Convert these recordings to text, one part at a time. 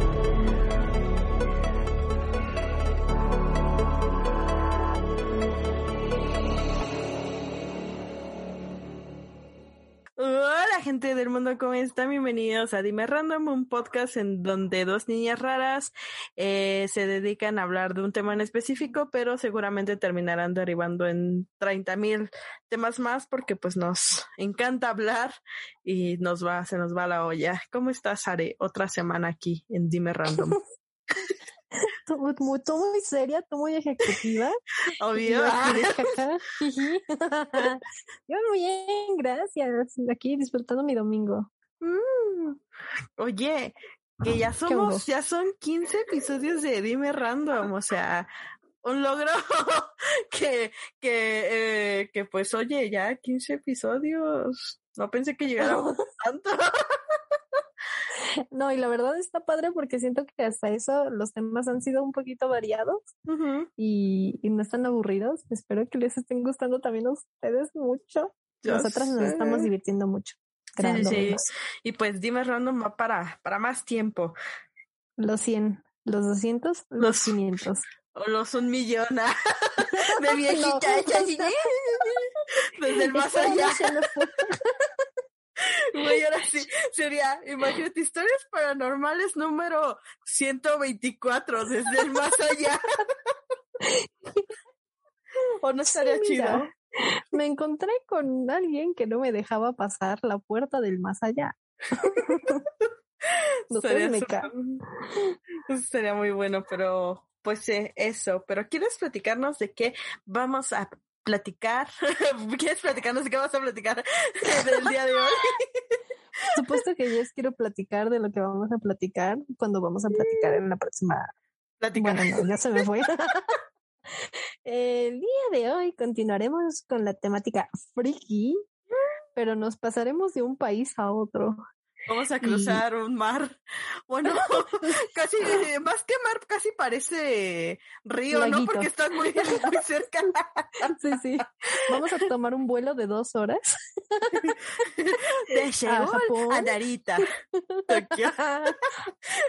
うん。Gente del mundo, ¿cómo están? Bienvenidos a Dime Random, un podcast en donde dos niñas raras eh, se dedican a hablar de un tema en específico, pero seguramente terminarán derivando en 30 mil temas más porque pues nos encanta hablar y nos va, se nos va la olla. ¿Cómo estás, Are? Otra semana aquí en Dime Random. tú, muy, tú muy seria, tú muy ejecutiva. Obvio. Yo muy bien, gracias. Aquí disfrutando mi domingo. Mm. Oye, que ya somos, ya son 15 episodios de Dime Random, o sea, un logro que, que, eh, que pues oye, ya 15 episodios. No pensé que llegáramos tanto. No, y la verdad está padre porque siento que hasta eso los temas han sido un poquito variados y, y, no están aburridos. Espero que les estén gustando también a ustedes mucho. Nosotras nos estamos divirtiendo mucho. Sí, sí. Y pues dime random va para, para más tiempo. Los 100, los 200, los, los 500. O los un millón de viejita. Desde el más allá. Güey, ahora sí, sería, imagínate, historias paranormales número 124, desde el más allá. ¿O no estaría sí, chido? Me encontré con alguien que no me dejaba pasar la puerta del más allá. no sería, me super, sería muy bueno, pero pues eh, eso. Pero ¿quieres platicarnos de qué vamos a platicar. ¿Quieres platicarnos de qué vas a platicar del día de hoy? Supuesto que yo quiero platicar de lo que vamos a platicar cuando vamos a platicar en la próxima. Platicar. Bueno, ya se me fue. El día de hoy continuaremos con la temática freaky, pero nos pasaremos de un país a otro. Vamos a cruzar un mar. Bueno, casi, más que mar, casi parece río, ¿no? Porque estás muy, muy cerca. Sí, sí. Vamos a tomar un vuelo de dos horas. De Seúl a, Narita. Tokio.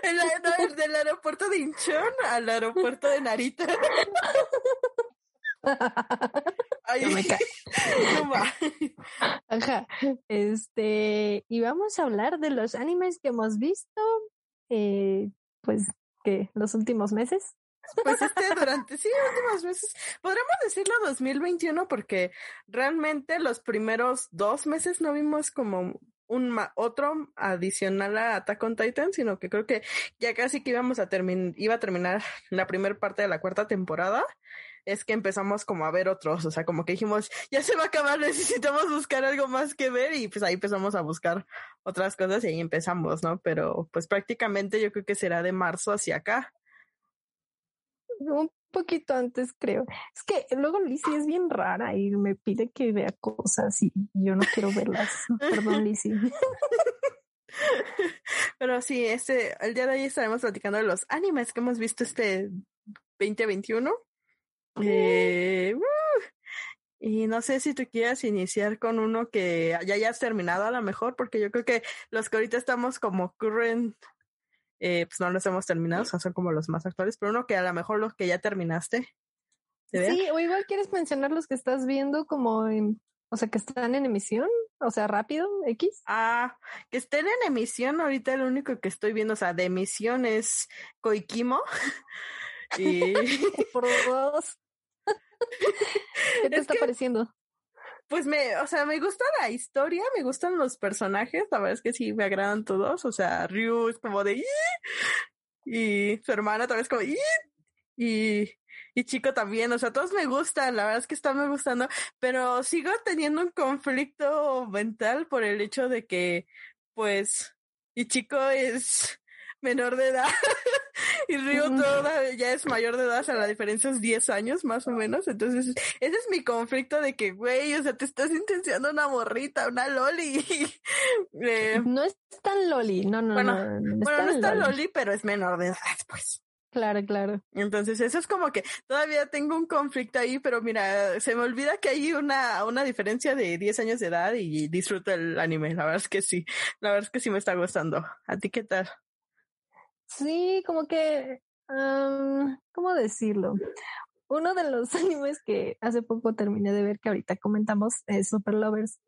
El, no, del aeropuerto de Incheon al aeropuerto de Narita. Ay, no me cae. No Ajá. Este, y vamos a hablar de los animes que hemos visto, eh, pues, que los últimos meses. Pues este durante, sí, últimos meses. Podríamos decirlo 2021 porque realmente los primeros dos meses no vimos como un otro adicional a Attack on Titan, sino que creo que ya casi que íbamos a terminar, iba a terminar la primera parte de la cuarta temporada es que empezamos como a ver otros, o sea, como que dijimos, ya se va a acabar, necesitamos buscar algo más que ver y pues ahí empezamos a buscar otras cosas y ahí empezamos, ¿no? Pero pues prácticamente yo creo que será de marzo hacia acá. Un poquito antes, creo. Es que luego Lizzie es bien rara y me pide que vea cosas y yo no quiero verlas. Perdón, Lizzie. Pero sí, este, el día de hoy estaremos platicando de los animes que hemos visto este 2021. Eh, uh, y no sé si tú quieras iniciar con uno que ya hayas terminado a lo mejor, porque yo creo que los que ahorita estamos como current, eh, pues no los hemos terminado, o sea, son como los más actuales, pero uno que a lo mejor los que ya terminaste. Sí, o igual quieres mencionar los que estás viendo como en, o sea, que están en emisión, o sea, rápido, X. Ah, que estén en emisión, ahorita el único que estoy viendo, o sea, de emisión es Koikimo. y por dos. ¿Qué te está pareciendo? Pues me, o sea, me gusta la historia, me gustan los personajes, la verdad es que sí me agradan todos, o sea, Ryu es como de y su hermana también es como y, y Chico también, o sea, todos me gustan, la verdad es que están me gustando, pero sigo teniendo un conflicto mental por el hecho de que, pues, y Chico es menor de edad y Río toda ya es mayor de edad, o sea, la diferencia es 10 años más o menos, entonces ese es mi conflicto de que, güey, o sea, te estás intencionando una morrita, una loli. eh, no es tan loli, no, no, bueno, no. no, bueno, no es tan loli, pero es menor de edad, pues. Claro, claro. Entonces, eso es como que todavía tengo un conflicto ahí, pero mira, se me olvida que hay una, una diferencia de 10 años de edad y disfruto el anime. La verdad es que sí. La verdad es que sí me está gustando. ¿A ti qué tal? Sí, como que, ¿cómo decirlo? Uno de los animes que hace poco terminé de ver, que ahorita comentamos, es Super Lovers.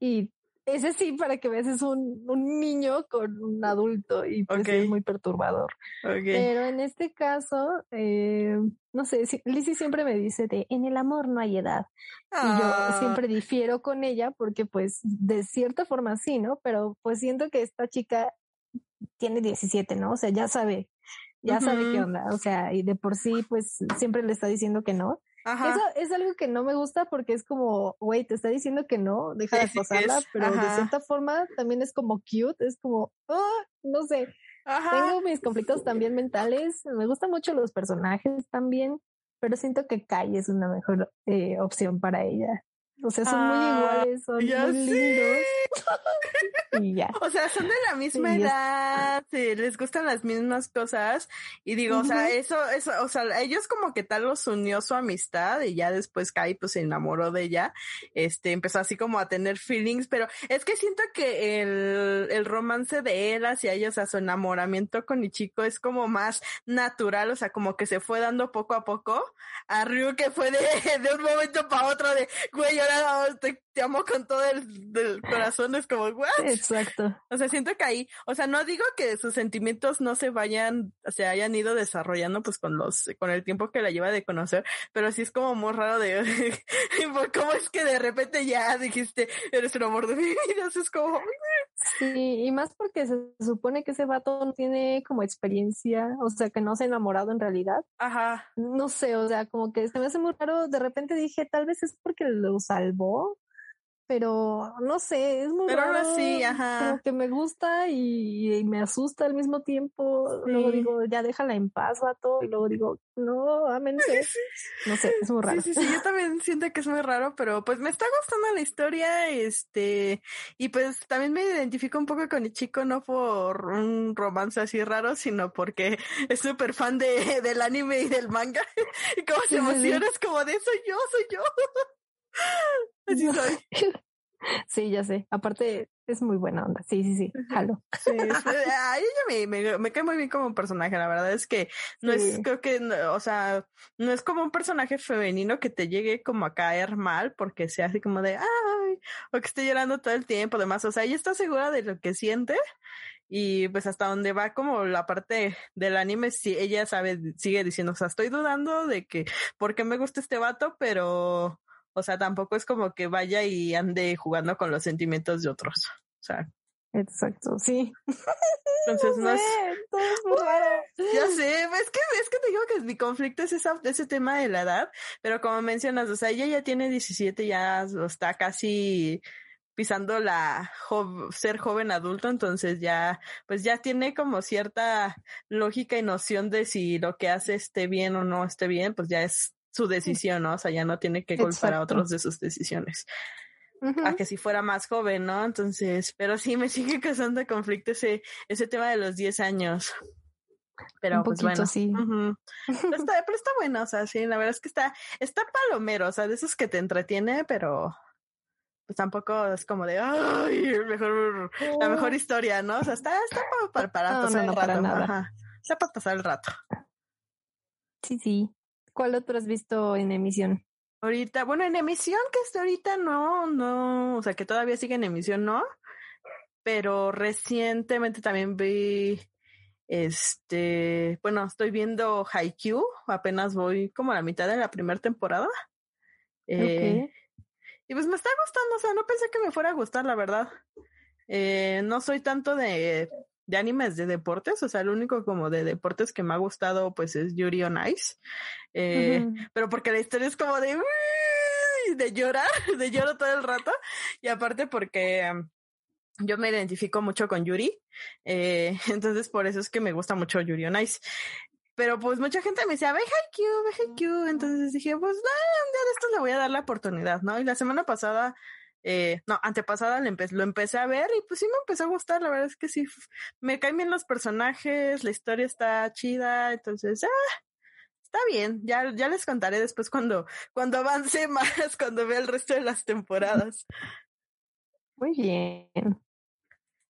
Y ese sí, para que veas, es un, un niño con un adulto y pues es muy perturbador. Pero en este caso, eh, no sé, Lizzie siempre me dice de en el amor no hay edad. Y yo ah. siempre difiero con ella porque pues de cierta forma sí, ¿no? Pero pues siento que esta chica tiene 17, ¿no? O sea, ya sabe, ya sabe qué onda. O sea, y de por sí pues siempre le está diciendo que no. Eso es algo que no me gusta porque es como, güey, te está diciendo que no, deja de posarla, pero de cierta forma también es como cute, es como, oh, no sé. Tengo mis conflictos también mentales, me gustan mucho los personajes también, pero siento que Kai es una mejor eh, opción para ella. O sea, son muy ah, iguales, son muy lindos. y ya. O sea, son de la misma edad, les gustan las mismas cosas. Y digo, o sea, eso, eso, o sea, ellos como que tal los unió su amistad y ya después Kai pues se enamoró de ella. Este, empezó así como a tener feelings, pero es que siento que el, el romance de él hacia ella, o sea, su enamoramiento con Ichiko es como más natural, o sea, como que se fue dando poco a poco. A Ryu que fue de, de un momento para otro de, güey, te, amo con todo el, corazón, es como, ¿what? Exacto. O sea, siento que ahí, o sea, no digo que sus sentimientos no se vayan, se hayan ido desarrollando pues con los, con el tiempo que la lleva de conocer, pero sí es como muy raro de, ¿cómo es que de repente ya dijiste, eres un amor de mi vida? es como, Sí, y más porque se supone que ese vato no tiene como experiencia, o sea, que no se ha enamorado en realidad. Ajá. No sé, o sea, como que se me hace muy raro. De repente dije, tal vez es porque lo salvó, pero no sé, es muy pero ahora sí, ajá. Como que me gusta y, me asusta al mismo tiempo. Luego digo, ya déjala en paz, vato. Y luego digo, no, ámense. No sé, es muy raro. Sí, sí, sí, yo también siento que es muy raro, pero pues me está gustando la historia, este, y pues también me identifico un poco con el chico, no por un romance así raro, sino porque es súper fan de, del anime y del manga. y como se emociona, es como de soy yo, soy yo. Así soy. Sí, ya sé. Aparte, es muy buena onda. Sí, sí, sí. Jalo. Sí, a ella me, me, cae muy bien como un personaje. La verdad es que no es, creo que, o sea, no es como un personaje femenino que te llegue como a caer mal porque sea así como de, ay, o que esté llorando todo el tiempo. Además, o sea, ella está segura de lo que siente y pues hasta donde va como la parte del anime, si ella sabe, sigue diciendo, o sea, estoy dudando de que, por qué me gusta este vato, pero o sea, tampoco es como que vaya y ande jugando con los sentimientos de otros. O sea. Exacto, sí. Entonces no, es. Ya sé, es que, es que te digo que mi conflicto es esa, ese tema de la edad, pero como mencionas, o sea, ella ya tiene 17, ya está casi pisando la ser joven adulto, entonces ya, pues ya tiene como cierta lógica y noción de si lo que hace esté bien o no esté bien, pues ya es su decisión, ¿no? O sea, ya no tiene que culpar a otros de sus decisiones. A que si fuera más joven, ¿no? Entonces, pero sí me sigue causando conflicto ese, ese tema de los 10 años. Pero pues bueno. Sí. pero, está, pero está bueno, o sea, sí, la verdad es que está, está palomero, o sea, de esos que te entretiene, pero pues tampoco es como de ay, mejor, la mejor historia, ¿no? O sea, está, está para, para, pasar el rato. Está para pasar el rato. Sí, sí. ¿Cuál otro has visto en emisión? Ahorita, bueno, en emisión que esté ahorita no, no, o sea, que todavía sigue en emisión, no. Pero recientemente también vi, este, bueno, estoy viendo Haikyuu, apenas voy como a la mitad de la primera temporada. Eh, y pues me está gustando, o sea, no pensé que me fuera a gustar, la verdad. Eh, no soy tanto de de animes de deportes, o sea, el único como de deportes que me ha gustado pues es Yuri on Ice, eh, pero porque la historia es como de, de llorar, de lloro todo el rato, y aparte porque um, yo me identifico mucho con Yuri, eh, entonces por eso es que me gusta mucho Yuri on Ice. Pero pues mucha gente me decía, ve Haikyuu, ve Haikyuu. Entonces dije, pues, nah, un día de estos le voy a dar la oportunidad, ¿no? Y la semana pasada eh, no, antepasada lo, lo empecé a ver y pues sí me empezó a gustar, la verdad es que sí, me caen bien los personajes, la historia está chida, entonces, ah, está bien, ya, ya les contaré después cuando, cuando avance más, cuando vea el resto de las temporadas. Muy bien.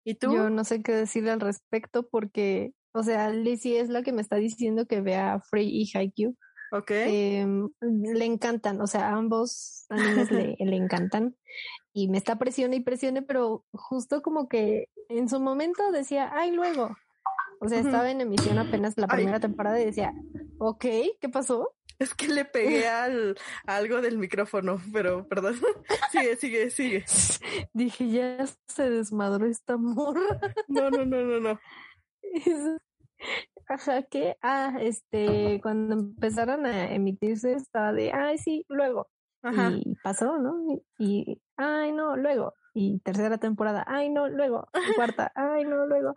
¿Y tú? Yo no sé qué decirle al respecto porque O sea, Lizzie es la que me está diciendo que vea Free y Haikyuu. Ok. Em, le encantan, o sea, ambos animes le, le encantan. Y me está presione y presione, pero justo como que en su momento decía, ay, luego. O sea, estaba en emisión apenas la Ay. primera temporada y decía, ok, ¿qué pasó? Es que le pegué al a algo del micrófono, pero perdón. sigue, sigue, sigue. Dije, ya se desmadró esta morra. No, no, no, no, no. Ajá, que, ah, este, cuando empezaron a emitirse estaba de, ay, sí, luego. Ajá. Y pasó, ¿no? Y, y, ay, no, luego. Y tercera temporada, ay, no, luego. Y cuarta, ay, no, luego.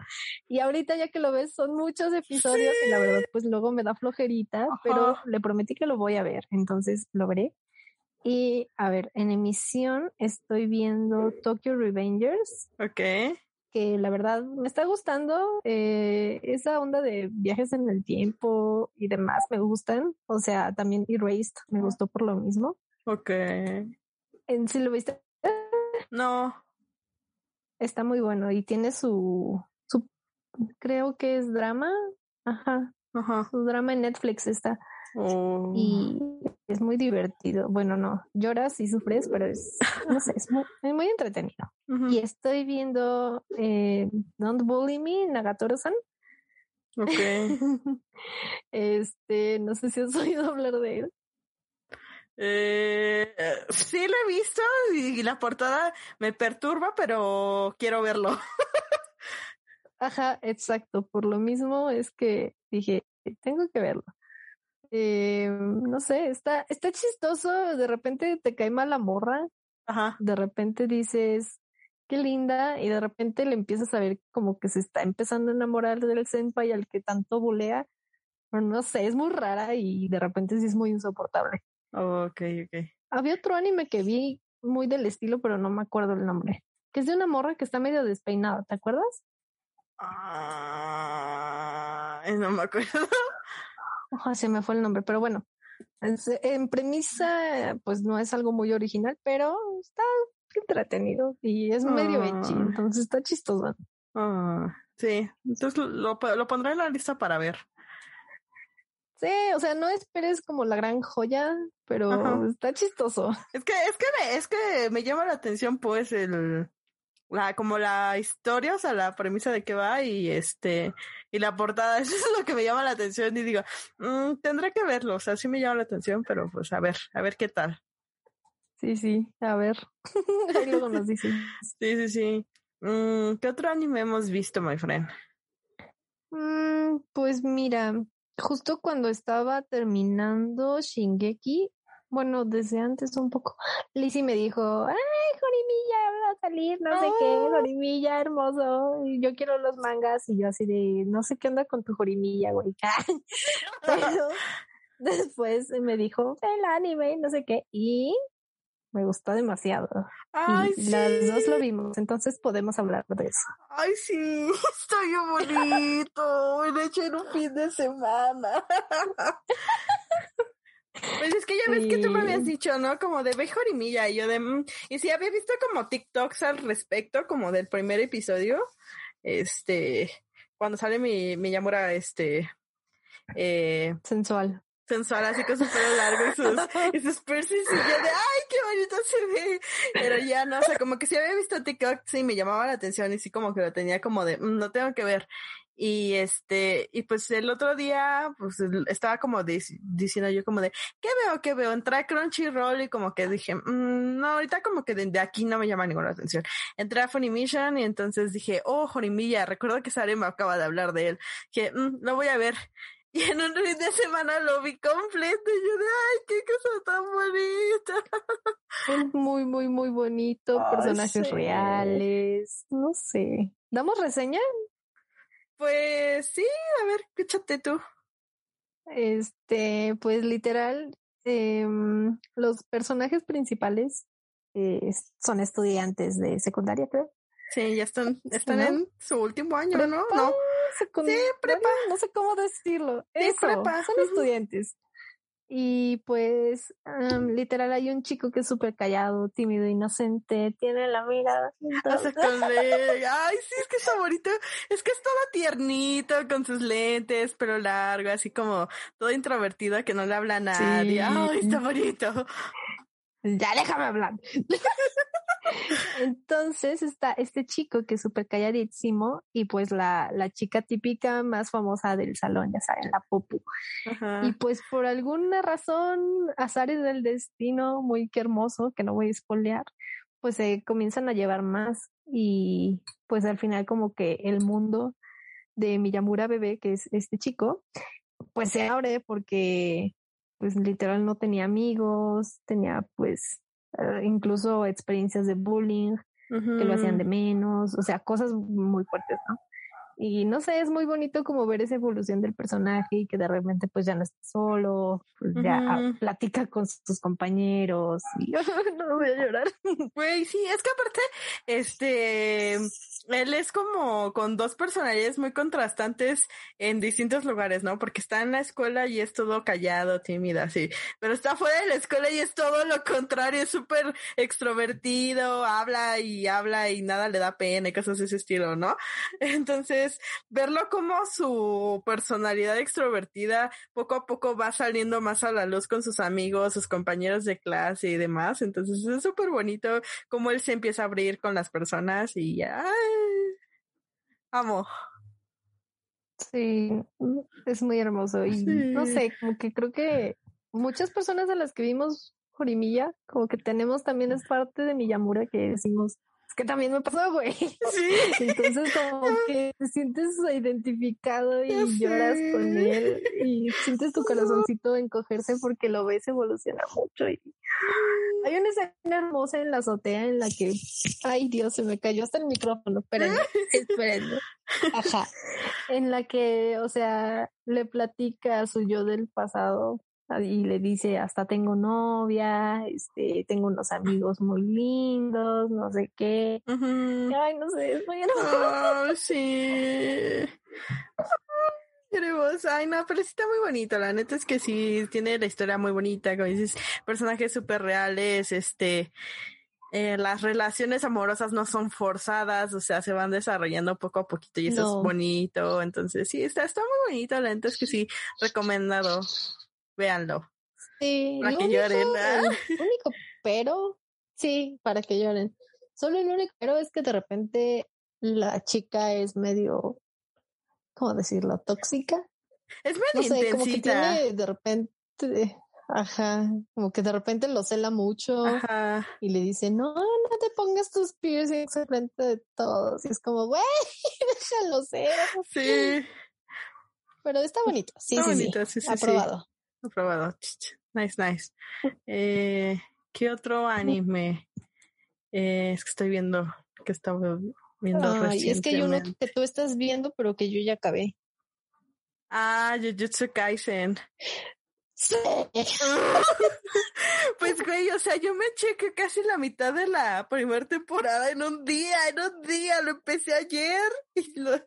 Y ahorita ya que lo ves, son muchos episodios y la verdad, pues luego me da flojerita, pero le prometí que lo voy a ver, entonces lo veré. Y a ver, en emisión estoy viendo Tokyo Revengers, Ok. Que la verdad me está gustando. eh, esa onda de viajes en el tiempo y demás me gustan. O sea, también Erased me gustó por lo mismo. Ok. En si lo viste, No. está muy bueno y tiene su, su creo que es drama. Ajá, Ajá. su drama en Netflix está Oh. y es muy divertido. Bueno, no, lloras y sufres, pero es, no sé, es muy, entretenido. Y estoy viendo eh, Don't Bully Me, Nagatoro-san. Ok. este, no sé si has oído hablar de él. Eh, eh, sí lo he visto y la portada me perturba, pero quiero verlo. Ajá, exacto. Por lo mismo es que dije, tengo que verlo. Eh, no sé, está, está chistoso. De repente te cae mal la morra. Ajá. De repente dices, qué linda. Y de repente le empiezas a ver como que se está empezando a enamorar del senpai al que tanto bulea. Pero no sé, es muy rara y de repente sí es muy insoportable. Ok, ok. Había otro anime que vi muy del estilo, pero no me acuerdo el nombre. Que es de una morra que está medio despeinada, ¿te acuerdas? Ah, no me acuerdo. Se me fue el nombre, pero bueno. es- En premisa, pues no es algo muy original, pero está entretenido y es medio edgy, Ah. entonces está chistoso. Ah, sí, entonces lo, lo pondré en la lista para ver. Sí, o sea, no esperes como la gran joya, pero Ajá. está chistoso. Es que, es que me, es que me llama la atención pues el la, como la historia, o sea, la premisa de qué va y este, y la portada, eso es lo que me llama la atención y digo, "Mm, tendré que verlo, o sea, sí me llama la atención, pero pues a ver, a ver qué tal. Sí, sí, a ver. Ahí luego nos dicen. Sí, sí, sí. Mm, ¿Qué otro anime hemos visto, my friend? Mm, pues mira, justo cuando estaba terminando Shingeki, bueno, desde antes un poco, Lizzie me dijo, ay, Jorimilla, va a salir, no sé qué, Oh. Jorimilla, hermoso, yo quiero los mangas, y yo así de, no sé qué onda con tu Jorimilla, güey. Pero después me dijo, el anime, no sé qué, y me gustó demasiado. Ay, y sí. las dos lo vimos, entonces podemos hablar de eso. Ay, sí, está bien bonito. Me lo eché en un fin de semana. Pues es que ya ves que tú me habías dicho, ¿no? Como de ve Jorimilla y yo de... mm, y sí, había visto como TikToks al respecto, como del primer episodio. Este, cuando sale mi, mi Yamura, este, eh, Sensual. sensual, así con su pelo largo y sus, y sus piercings y yo de, ay, qué bonito se ve. Pero ya no, o sea, como que si había visto TikTok, sí, me llamaba la atención y sí como que lo tenía como de, "Mm, no tengo que ver. Y este, y pues el otro día, pues estaba como dic- diciendo yo como de, ¿qué veo? ¿Qué veo? Entré a Crunchyroll y como que dije, "Mm, no, ahorita como que de, de aquí no me llama ninguna atención. Entré a Funimation y entonces dije, oh, Jorimilla, recuerdo que Sare me acaba de hablar de él. Que "Mm, lo voy a ver. Y en un fin de semana lo vi completo y yo de, ay, qué cosa tan bonita. Es muy, muy, muy bonito. Ay, personajes sí. reales. No sé. ¿Damos reseña? Pues sí, a ver, escúchate tú. Este, pues literal, em, los personajes principales eh, son estudiantes de secundaria, creo. Sí, ya están, están ¿no? en su último año, ¿no? Prepa, No. secundaria, prepa. No sé cómo decirlo. Sí, Eso, prepa. son estudiantes. Y pues, literal, hay un chico que es súper callado, tímido, inocente, tiene la mirada. Ay, sí, es que está bonito. Es que es todo tiernito, con sus lentes, pero largo, así como todo introvertido que no le habla a nadie. Ay, está bonito. Ya déjame hablar. Entonces está este chico que es súper calladísimo y pues la, la, chica típica más famosa del salón, ya saben, la Popu. Y pues por alguna razón, azares del destino, muy que hermoso, que no voy a espolear, pues se comienzan a llevar más y pues al final como que el mundo de Miyamura Bebé, que es este chico, pues se abre porque pues literal no tenía amigos, tenía pues eh, incluso experiencias de bullying que lo hacían de menos, o sea, cosas muy fuertes, ¿no? Y no sé, es muy bonito como ver esa evolución del personaje y que de repente pues ya no está solo, pues ya platica con sus compañeros y no voy a llorar. Güey, sí, es que aparte, este, él es como con dos personalidades muy contrastantes en distintos lugares, ¿no? Porque está en la escuela y es todo callado, tímida, así, pero está fuera de la escuela y es todo lo contrario, es súper extrovertido, habla y habla y nada le da pena y cosas de ese estilo, ¿no? Entonces, verlo como su personalidad extrovertida poco a poco va saliendo más a la luz con sus amigos, sus compañeros de clase y demás. Entonces es súper bonito cómo él se empieza a abrir con las personas y ya. Amo. Sí, es muy hermoso. Y no sé, como que creo que muchas personas a las que vimos Jorimilla, como que tenemos también es parte de Miyamura que decimos, que también me pasó, güey. Sí. Entonces como que te sientes identificado y lloras con él y sientes tu corazoncito encogerse porque lo ves evolucionar mucho. Y... Hay una escena hermosa en la azotea en la que, ay Dios, se me cayó hasta el micrófono, espérenme, espérenme. Ajá. En la que, o sea, le platica a su yo del pasado y le dice hasta tengo novia, este, tengo unos amigos muy lindos, no sé qué. Ay, no sé, es muy hermoso. sí. Queremos, ay no, pero sí está muy bonito, la neta es que sí, tiene la historia muy bonita, como dices, personajes súper reales, este, eh, las relaciones amorosas no son forzadas, o sea, se van desarrollando poco a poquito y eso es bonito, entonces sí, está, está muy bonito, la neta es que sí, recomendado véanlo. Sí, para que lloren. El único pero, sí, para que lloren. Solo el único pero es que de repente la chica es medio, ¿cómo decirlo? Tóxica. Es medio no como que tiene de repente, ajá, como que de repente lo cela mucho y le dice, no, no te pongas tus piercings frente de todos. Y es como, güey, déjalo ser. Sí. Pero está bonito. Sí, está sí, bonito, sí, sí, Aprobado aprobado. Nice, nice. Eh, ¿Qué otro anime? Eh, es que estoy viendo, que estaba viendo Ay, Es que hay uno que tú estás viendo, pero que yo ya acabé. Ah, Jujutsu Kaisen. pues güey, o sea, yo me chequé casi la mitad de la primera temporada en un día, en un día, lo empecé ayer y lo es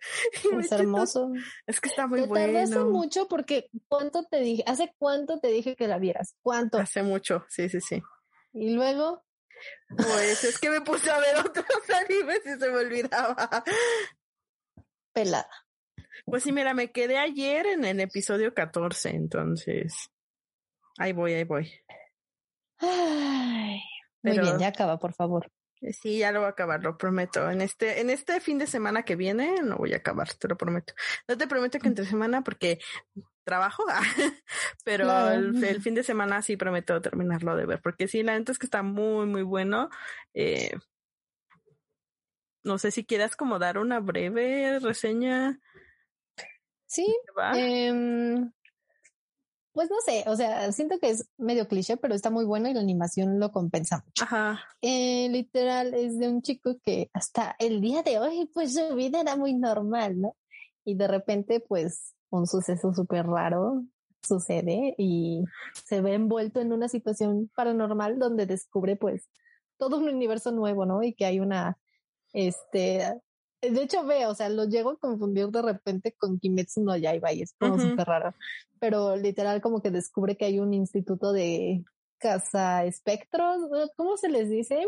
hermoso. Es que está muy te bueno. Hace mucho porque cuánto te dije, hace cuánto te dije que la vieras, cuánto. Hace mucho, sí, sí, sí. Y luego pues es que me puse a ver otros animes y se me olvidaba. Pelada. Pues sí, mira, me quedé ayer en el episodio 14, entonces. Ahí voy, ahí voy. Ay, muy bien, ya acaba, por favor. Eh, sí, ya lo voy a acabar, lo prometo. En este, en este fin de semana que viene no voy a acabar, te lo prometo. No te prometo que entre semana porque trabajo, pero el, fin de semana sí prometo terminarlo de ver, porque sí, la neta es que está muy, muy bueno. Eh, no sé si quieras como dar una breve reseña. Sí. Eh, pues no sé, o sea, siento que es medio cliché, pero está muy bueno y la animación lo compensa mucho. Ajá. Eh, literal, es de un chico que hasta el día de hoy, pues su vida era muy normal, ¿no? Y de repente, pues, un suceso súper raro sucede y se ve envuelto en una situación paranormal donde descubre, pues, todo un universo nuevo, ¿no? Y que hay una, este, De hecho, ve, o sea, lo llego a confundir de repente con Kimetsu no Yaiba y es como súper raro. Pero literal como que descubre que hay un instituto de caza espectros, ¿cómo se les dice?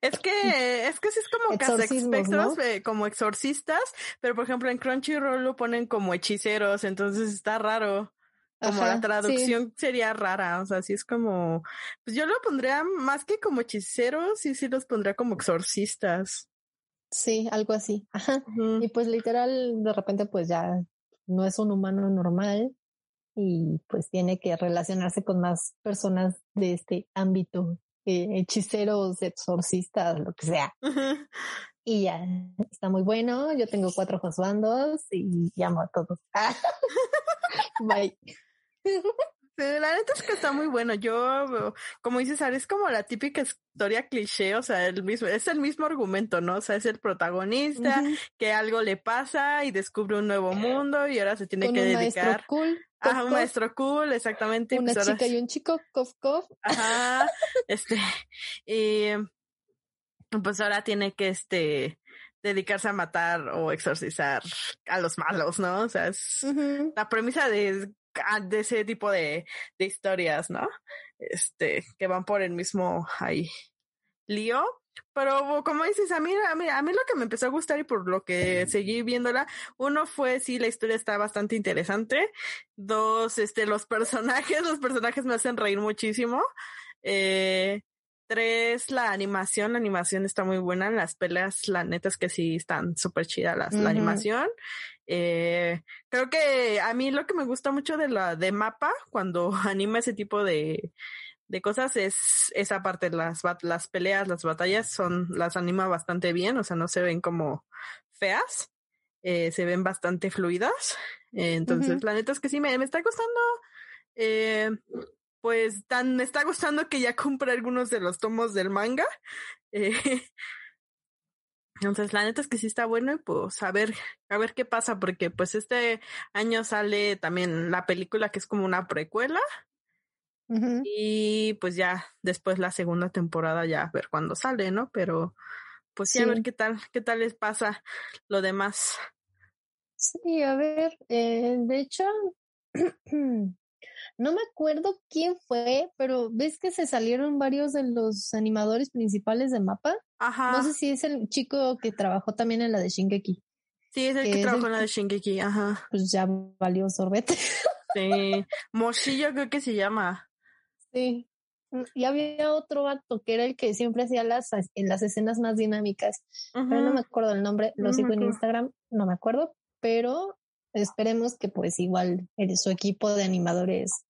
Es que, es que sí es como caza espectros, eh, como exorcistas, pero por ejemplo en Crunchyroll lo ponen como hechiceros, entonces está raro. Como la traducción sería rara, o sea, sí es como, pues yo lo pondría más que como hechiceros, sí, sí los pondría como exorcistas. Sí, algo así. Ajá. Y pues literal, de repente, pues ya no es un humano normal y pues tiene que relacionarse con más personas de este ámbito, eh, hechiceros, exorcistas, lo que sea. Y ya, está muy bueno. Yo tengo cuatro ojos bandos y llamo a todos. Bye. la neta es que está muy bueno. Yo, como dices, es como la típica historia cliché, o sea, el mismo, es el mismo argumento, ¿no? O sea, es el protagonista que algo le pasa y descubre un nuevo mundo y ahora se tiene que dedicar. Cool. Ajá, un maestro cool, exactamente. Una pues chica y un chico, cof, cof. Ajá, este, y pues ahora tiene que, este, dedicarse a matar o exorcizar a los malos, ¿no? O sea, es la premisa de de ese tipo de, de historias, ¿no? Este, que van por el mismo ahí lío. Pero como dices, a mí, a mí, a mí lo que me empezó a gustar y por lo que seguí viéndola, uno fue sí, la historia está bastante interesante. Dos, este, los personajes, los personajes me hacen reír muchísimo. Eh, tres, la animación, la animación está muy buena. Las peleas, la neta es que sí están súper chidas las, la animación. Eh, creo que a mí lo que me gusta mucho de la de mapa cuando anima ese tipo de, de cosas es esa parte, las, las peleas, las batallas son, las anima bastante bien, o sea, no se ven como feas, eh, se ven bastante fluidas. entonces, la neta es que sí, me, me está gustando. Eh, pues tan me está gustando que ya compre algunos de los tomos del manga. Eh, entonces, la neta es que sí está bueno y pues a ver, a ver qué pasa, porque pues este año sale también la película que es como una precuela. Y pues ya después la segunda temporada ya a ver cuándo sale, ¿no? Pero pues sí, a ver qué tal, qué tal les pasa lo demás. Sí, a ver, eh, de hecho, no me acuerdo quién fue, pero ves que se salieron varios de los animadores principales de Mapa. Ajá. No sé si es el chico que trabajó también en la de Shingeki. Sí, es el que, trabajó en la de Shingeki, ajá. Pues ya valió sorbete. Sí, Moshillo creo que se llama. Sí. Y había otro vato que era el que siempre hacía las, en las escenas más dinámicas. Pero no me acuerdo el nombre, lo sigo en Instagram, no me acuerdo, pero esperemos que pues igual su equipo de animadores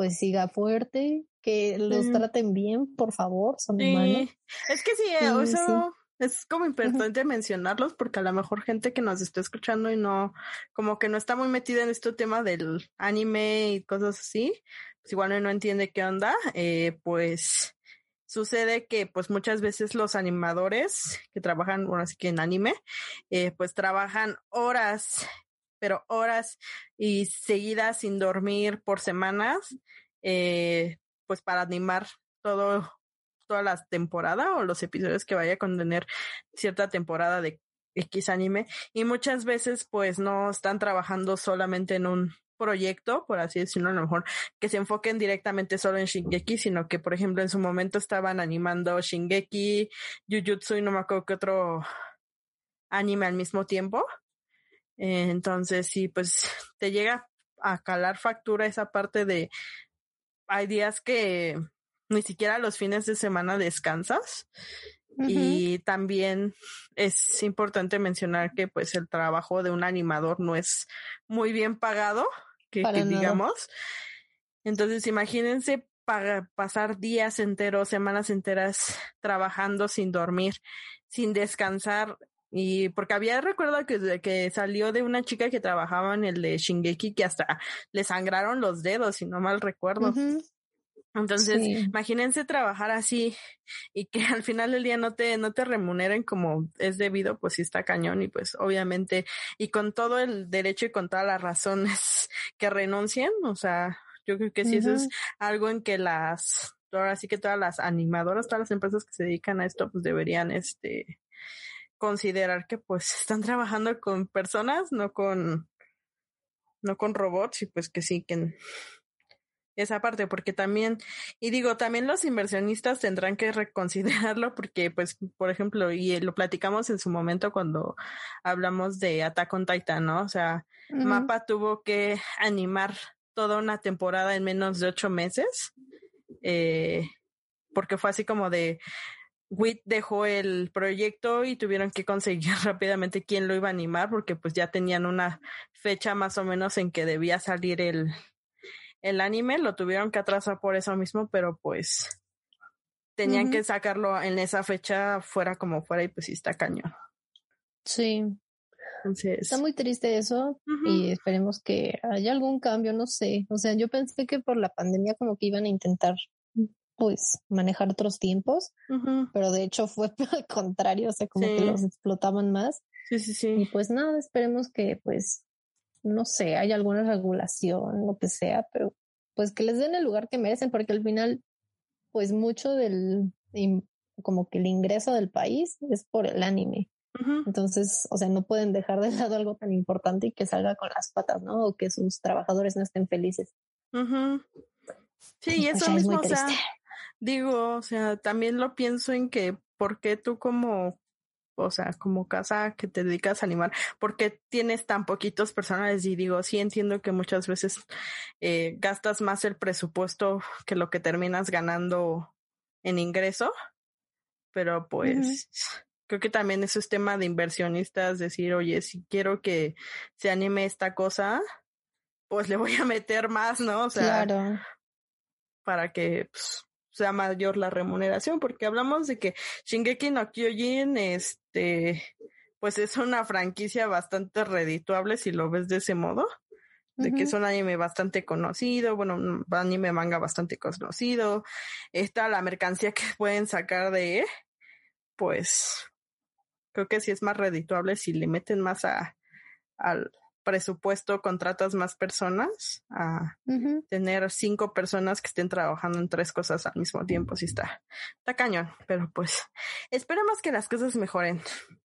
pues siga fuerte, que los traten bien, por favor, son humanos. Es que sí, eso es como importante mencionarlos porque a lo mejor gente que nos está escuchando y no, como que no está muy metida en este tema del anime y cosas así, pues igual no entiende qué onda, eh, pues sucede que pues muchas veces los animadores que trabajan, bueno, así que en anime, eh, pues trabajan horas pero horas y seguidas sin dormir por semanas, eh, pues para animar todo, toda la temporada o los episodios que vaya a contener cierta temporada de X anime. Y muchas veces pues no están trabajando solamente en un proyecto, por así decirlo, a lo mejor que se enfoquen directamente solo en Shingeki, sino que, por ejemplo, en su momento estaban animando Shingeki, Jujutsu y no me acuerdo qué otro anime al mismo tiempo. Eh, entonces, sí, pues te llega a calar factura esa parte de, hay días que ni siquiera los fines de semana descansas. Y también es importante mencionar que pues el trabajo de un animador no es muy bien pagado, que, digamos. Entonces imagínense para pasar días enteros, semanas enteras trabajando sin dormir, sin descansar y porque había recuerdo que, que salió de una chica que trabajaba en el de Shingeki que hasta le sangraron los dedos, si no mal recuerdo. Entonces, imagínense trabajar así y que al final del día no te, no te remuneren como es debido, pues sí está cañón y pues obviamente, y con todo el derecho y con todas las razones que renuncien, o sea, yo creo que sí eso es algo en que las, ahora sí que todas las animadoras, todas las empresas que se dedican a esto, pues deberían, este, considerar que pues están trabajando con personas, no con no con robots y pues que sí que esa parte porque también y digo también los inversionistas tendrán que reconsiderarlo porque pues por ejemplo y lo platicamos en su momento cuando hablamos de Attack on Titan no o sea Mapa tuvo que animar toda una temporada en menos de ocho meses eh, porque fue así como de WIT dejó el proyecto y tuvieron que conseguir rápidamente quién lo iba a animar porque pues ya tenían una fecha más o menos en que debía salir el, el anime, lo tuvieron que atrasar por eso mismo, pero pues tenían que sacarlo en esa fecha fuera como fuera y pues sí está cañón. Sí. Está muy triste eso y esperemos que haya algún cambio, no sé. O sea, yo pensé que por la pandemia como que iban a intentar pues manejar otros tiempos, pero de hecho fue al contrario, o sea, como que los explotaban más. Sí, sí, sí. Y pues nada, esperemos que pues, no sé, haya alguna regulación, lo que sea, pero pues que les den el lugar que merecen, porque al final, pues mucho del, como que el ingreso del país es por el anime. Entonces, o sea, no pueden dejar de lado algo tan importante y que salga con las patas, ¿no? O que sus trabajadores no estén felices. Sí, eso mismo, o sea, Digo, o sea, también lo pienso en que, ¿por qué tú como, o sea, como casa que te dedicas a animar, por qué tienes tan poquitos personales? Y digo, sí entiendo que muchas veces eh, gastas más el presupuesto que lo que terminas ganando en ingreso, pero pues creo que también eso es tema de inversionistas, decir, oye, si quiero que se anime esta cosa, pues le voy a meter más, ¿no? O sea, claro. para que pues, sea mayor la remuneración, porque hablamos de que Shingeki no Kyojin, este, pues es una franquicia bastante redituable si lo ves de ese modo, de que es un anime bastante conocido, bueno, un anime manga bastante conocido, está la mercancía que pueden sacar de, pues, creo que sí es más redituable si le meten más a, al, presupuesto contratas más personas a tener cinco personas que estén trabajando en tres cosas al mismo tiempo. Sí está, está cañón, pero pues esperemos que las cosas mejoren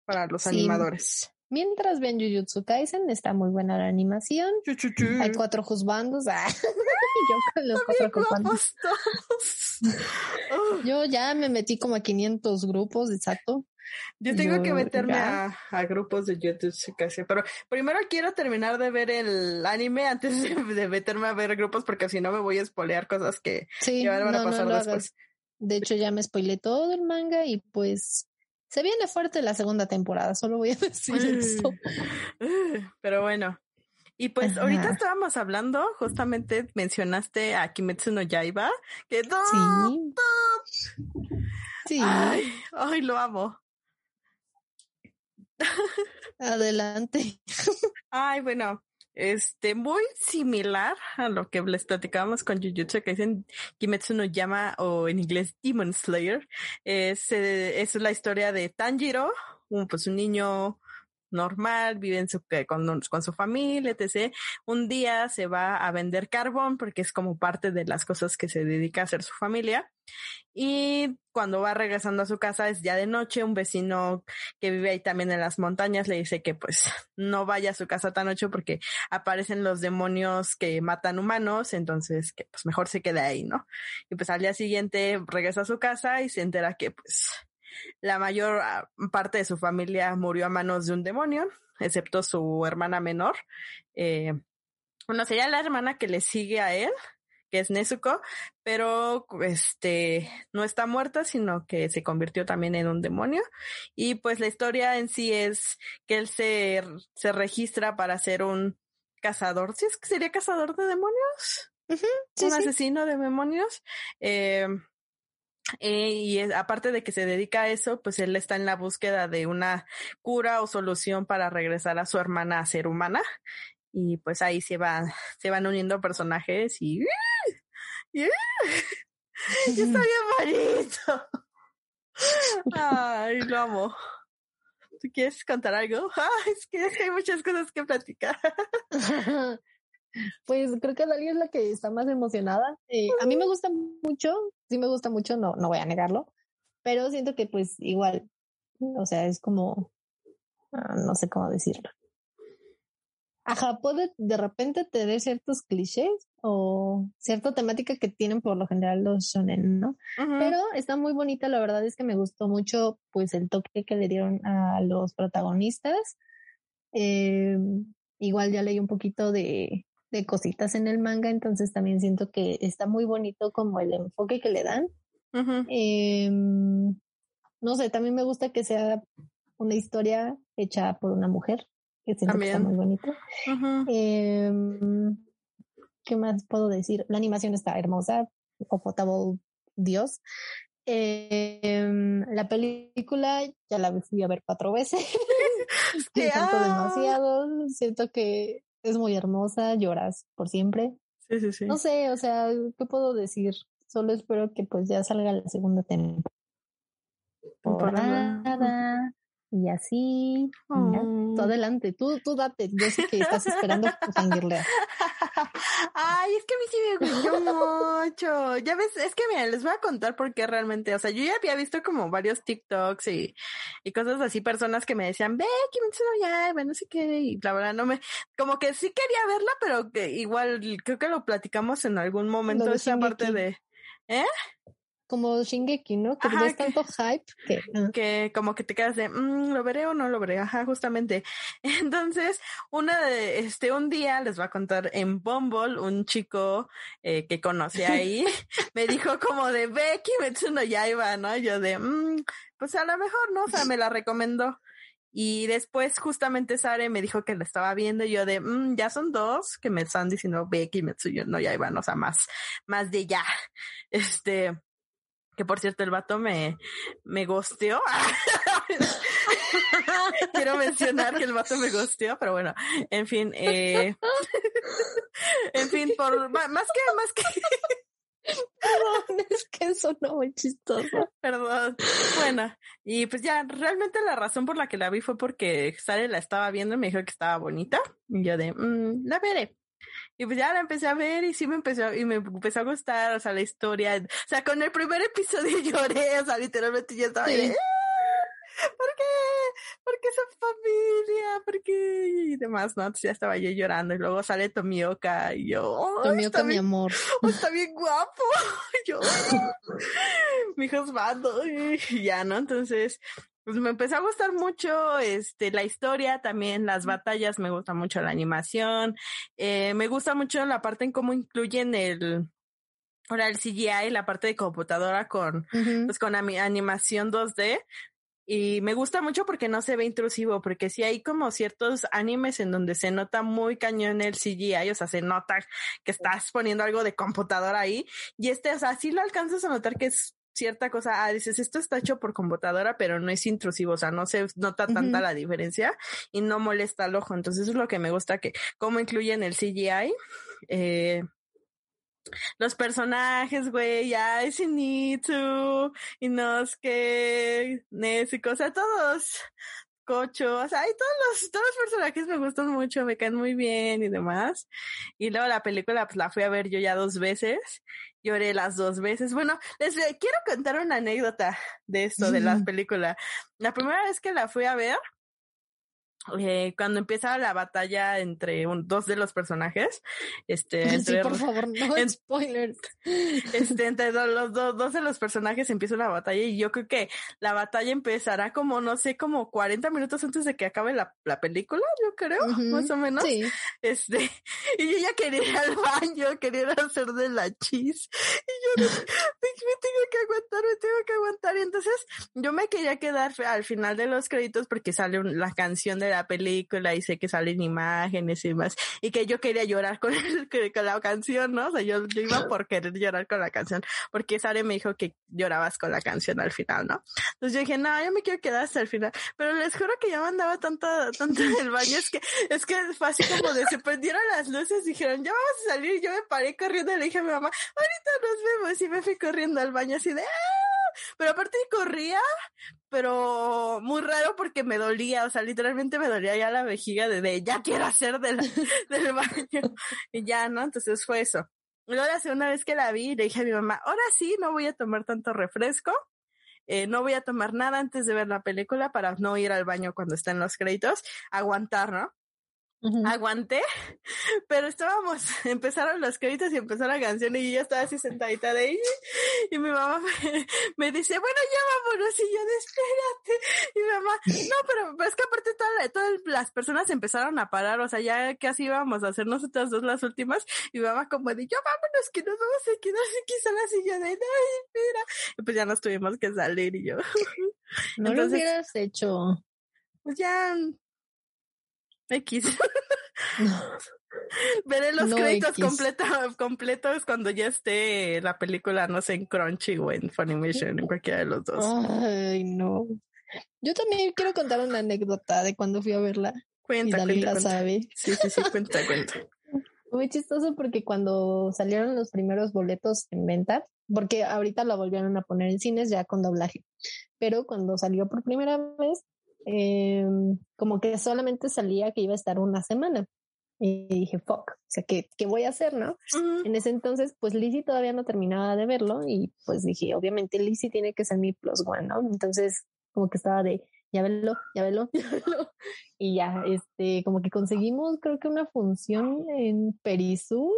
para los animadores. Mientras ven Jujutsu Kaisen, está muy buena la animación. Hay cuatro juzbandos. Ah. yo con los cuatro juzbandos. yo ya me metí como a 500 grupos, exacto. Yo tengo que meterme a, grupos de YouTube casi, pero primero quiero terminar de ver el anime antes de, meterme a ver grupos porque si no me voy a spoilear cosas que, van a pasar después. De hecho ya me spoilé todo el manga y pues se viene fuerte la segunda temporada, solo voy a decir eso. Pero bueno, y pues ahorita estábamos hablando, justamente mencionaste a Kimetsu no Yaiba, que sí. Sí. ay, lo amo. Adelante. Ay, bueno, este, muy similar a lo que les platicábamos con Jujutsu dicen Kimetsu no Yama o en inglés Demon Slayer. Es, eh, es la historia de Tanjiro, un, pues un niño normal, vive en su, con, con su familia, etc. Un día se va a vender carbón porque es como parte de las cosas que se dedica a hacer su familia. Y cuando va regresando a su casa es ya de noche, un vecino que vive ahí también en las montañas le dice que pues no vaya a su casa tan noche porque aparecen los demonios que matan humanos, entonces que pues mejor se quede ahí, ¿no? Y pues al día siguiente regresa a su casa y se entera que pues la mayor ah, parte de su familia murió a manos de un demonio, excepto su hermana menor. Eh, bueno, sería la hermana que le sigue a él, que es Nezuko, pero este no está muerta, sino que se convirtió también en un demonio. Y pues la historia en sí es que él se, se registra para ser un cazador, ¿sí es que sería cazador de demonios? un asesino de demonios. Eh, eh, y aparte de que se dedica a eso, pues él está en la búsqueda de una cura o solución para regresar a su hermana a ser humana. Y pues ahí se van, se van uniendo personajes y, y, está bien bonito. Ay, lo amo. ¿Tú quieres contar algo? Ay, es que hay muchas cosas que platicar. Pues creo que Dali es la que está más emocionada. Eh, a mí me gusta mucho, sí me gusta mucho, no, no voy a negarlo, pero siento que pues igual, o sea, es como ah, no sé cómo decirlo. Ajá, puede de repente tener ciertos clichés o cierta temática que tienen por lo general los shonen, ¿no? Pero está muy bonita, la verdad es que me gustó mucho pues el toque que le dieron a los protagonistas. Eh, igual ya leí un poquito de, de cositas en el manga, entonces también siento que está muy bonito como el enfoque que le dan. Em, no sé, también me gusta que sea una historia hecha por una mujer que siento que está muy bonito. Em, ¿Qué más puedo decir? La animación está hermosa, o potable Dios. Em, la película ya la fui a ver cuatro veces. Me encantó demasiado. Siento que es muy hermosa, lloras por siempre. Sí, sí, sí. No sé, o sea, ¿qué puedo decir? Solo espero que pues ya salga la segunda temporada y así. tú adelante, tú, tú date. Yo sé que estás esperando fangirlear. Ay, es que a mí sí me gustó mucho. Ya ves, es que mira, les voy a contar por qué realmente, o sea, yo ya había visto como varios TikToks y, y cosas así, personas que me decían, ve, me ya, no sé qué, y la verdad no me, como que sí quería verla, pero que igual creo que lo platicamos en algún momento, esa parte de, ¿eh? Como Shingeki, ¿no? Que Ajá, tanto hype que, que como que te quedas de, mm, ¿lo veré o no lo veré? Ajá, justamente. Entonces, una de, este, un día les voy a contar en Bumble, un chico eh, que conocí ahí, me dijo como de, Becky Metsuno ya iba, ¿no? Yo de, mm, pues a lo mejor, ¿no? O sea, me la recomendó. Y después justamente Sare me dijo que la estaba viendo y yo de, mm, ya son dos que me están diciendo Becky Metsuno, no, ya iban, o sea, más, más de ya. Este, que por cierto el vato me, me gosteó. Quiero mencionar que el vato me gosteó, pero bueno, en fin, eh, en fin, por más que, más que, Perdón, es que eso no muy chistoso. Perdón. Bueno, y pues ya, realmente la razón por la que la vi fue porque Sare la estaba viendo y me dijo que estaba bonita. Y yo de, mmm, la veré. Y pues ya la empecé a ver y sí me empezó, y me empezó a gustar, o sea, la historia. O sea, con el primer episodio lloré, o sea, literalmente yo estaba de, ah, ¿por qué? ¿Por qué son familia? ¿Por qué? Y demás, ¿no? Entonces ya estaba yo llorando y luego sale Tomioka y yo, oh, Tomioka, mi amor. Oh, está bien guapo. yo, mi husband, y ya, ¿no? Entonces, pues me empezó a gustar mucho este la historia, también las batallas, me gusta mucho la animación, eh, me gusta mucho la parte en cómo incluyen el ahora el CGI, la parte de computadora con pues con animación 2D. Y me gusta mucho porque no se ve intrusivo, porque sí hay como ciertos animes en donde se nota muy cañón el CGI, o sea, se nota que estás poniendo algo de computadora ahí. Y este, o sea, sí lo alcanzas a notar que es cierta cosa, ah, dices, esto está hecho por computadora, pero no es intrusivo, o sea, no se nota tanta la diferencia y no molesta al ojo. Entonces, eso es lo que me gusta que, cómo incluyen el CGI. Eh, los personajes, güey, ya es Initu, Inosuke, Nezuko, o sea, todos, Cocho, o sea, hay todos los, todos los personajes me gustan mucho, me caen muy bien y demás. Y luego la película, pues la fui a ver yo ya dos veces lloré las dos veces. Bueno, les quiero contar una anécdota de esto, de la película. La primera vez que la fui a ver, eh, cuando empieza la batalla entre dos de los personajes, este, entre, por favor, no en, spoilers. Este, entre los dos de los personajes empieza la batalla y yo creo que la batalla empezará como, no sé, como 40 minutos antes de que acabe la, la película, yo creo, más o menos. Este, y yo ya quería ir al baño, quería hacer de la chis. Y yo me, tengo que aguantar, me tengo que aguantar. Y entonces yo me quería quedar al final de los créditos porque sale la canción de la película y sé que salen imágenes y más, y que yo quería llorar con, con la canción, ¿no? O sea, yo, yo, iba por querer llorar con la canción, porque Sare me dijo que llorabas con la canción al final, ¿no? Entonces yo dije, no, yo me quiero quedar hasta el final, pero les juro que ya me andaba tanto, tanto en el baño, es que, es que fue así como de se prendieron las luces, dijeron, ya vamos a salir, yo me paré corriendo y le dije a mi mamá, ahorita nos vemos, y me fui corriendo al baño así de, ¡ah! Pero aparte corría, pero muy raro porque me dolía, o sea, literalmente me dolía ya la vejiga de, ya quiero hacer del, del baño. Y ya, ¿no? Entonces fue eso. Y luego la segunda vez que la vi, le dije a mi mamá, ahora sí, no voy a tomar tanto refresco. eh, no voy a tomar nada antes de ver la película para no ir al baño cuando estén los créditos, aguantar, ¿no? Aguanté, pero estábamos, empezaron los créditos y empezó la canción y yo estaba así sentadita de ahí y mi mamá me, dice, bueno, ya vámonos y yo, espérate. Y mi mamá, no, pero, es que aparte todas, las personas empezaron a parar, o sea, ya casi íbamos a hacer nosotras dos las últimas y mi mamá como de, yo vámonos que nos vamos a quedar aquí solas y yo de, ay, espera. Y pues ya nos tuvimos que salir y yo. No lo hubieras hecho. Pues ya X. Veré los créditos completos cuando ya esté la película, no sé, en Crunchy o en Funimation, en cualquiera de los dos. Ay, no. Yo también quiero contar una anécdota de cuando fui a verla. Cuenta, y la sabe. Sí, sí, sí, cuenta, cuenta. Muy chistoso porque cuando salieron los primeros boletos en venta, porque ahorita la volvieron a poner en cines ya con doblaje, pero cuando salió por primera vez, eh, como que solamente salía que iba a estar una semana. Y dije, fuck, o sea, ¿qué, qué voy a hacer, no? En ese entonces, pues Lizzie todavía no terminaba de verlo y pues dije, obviamente Lizzie tiene que ser mi plus one, ¿no? Entonces, como que estaba de, ya velo, ya velo, ya velo. Y ya, este, como que conseguimos, creo que una función en Perisur.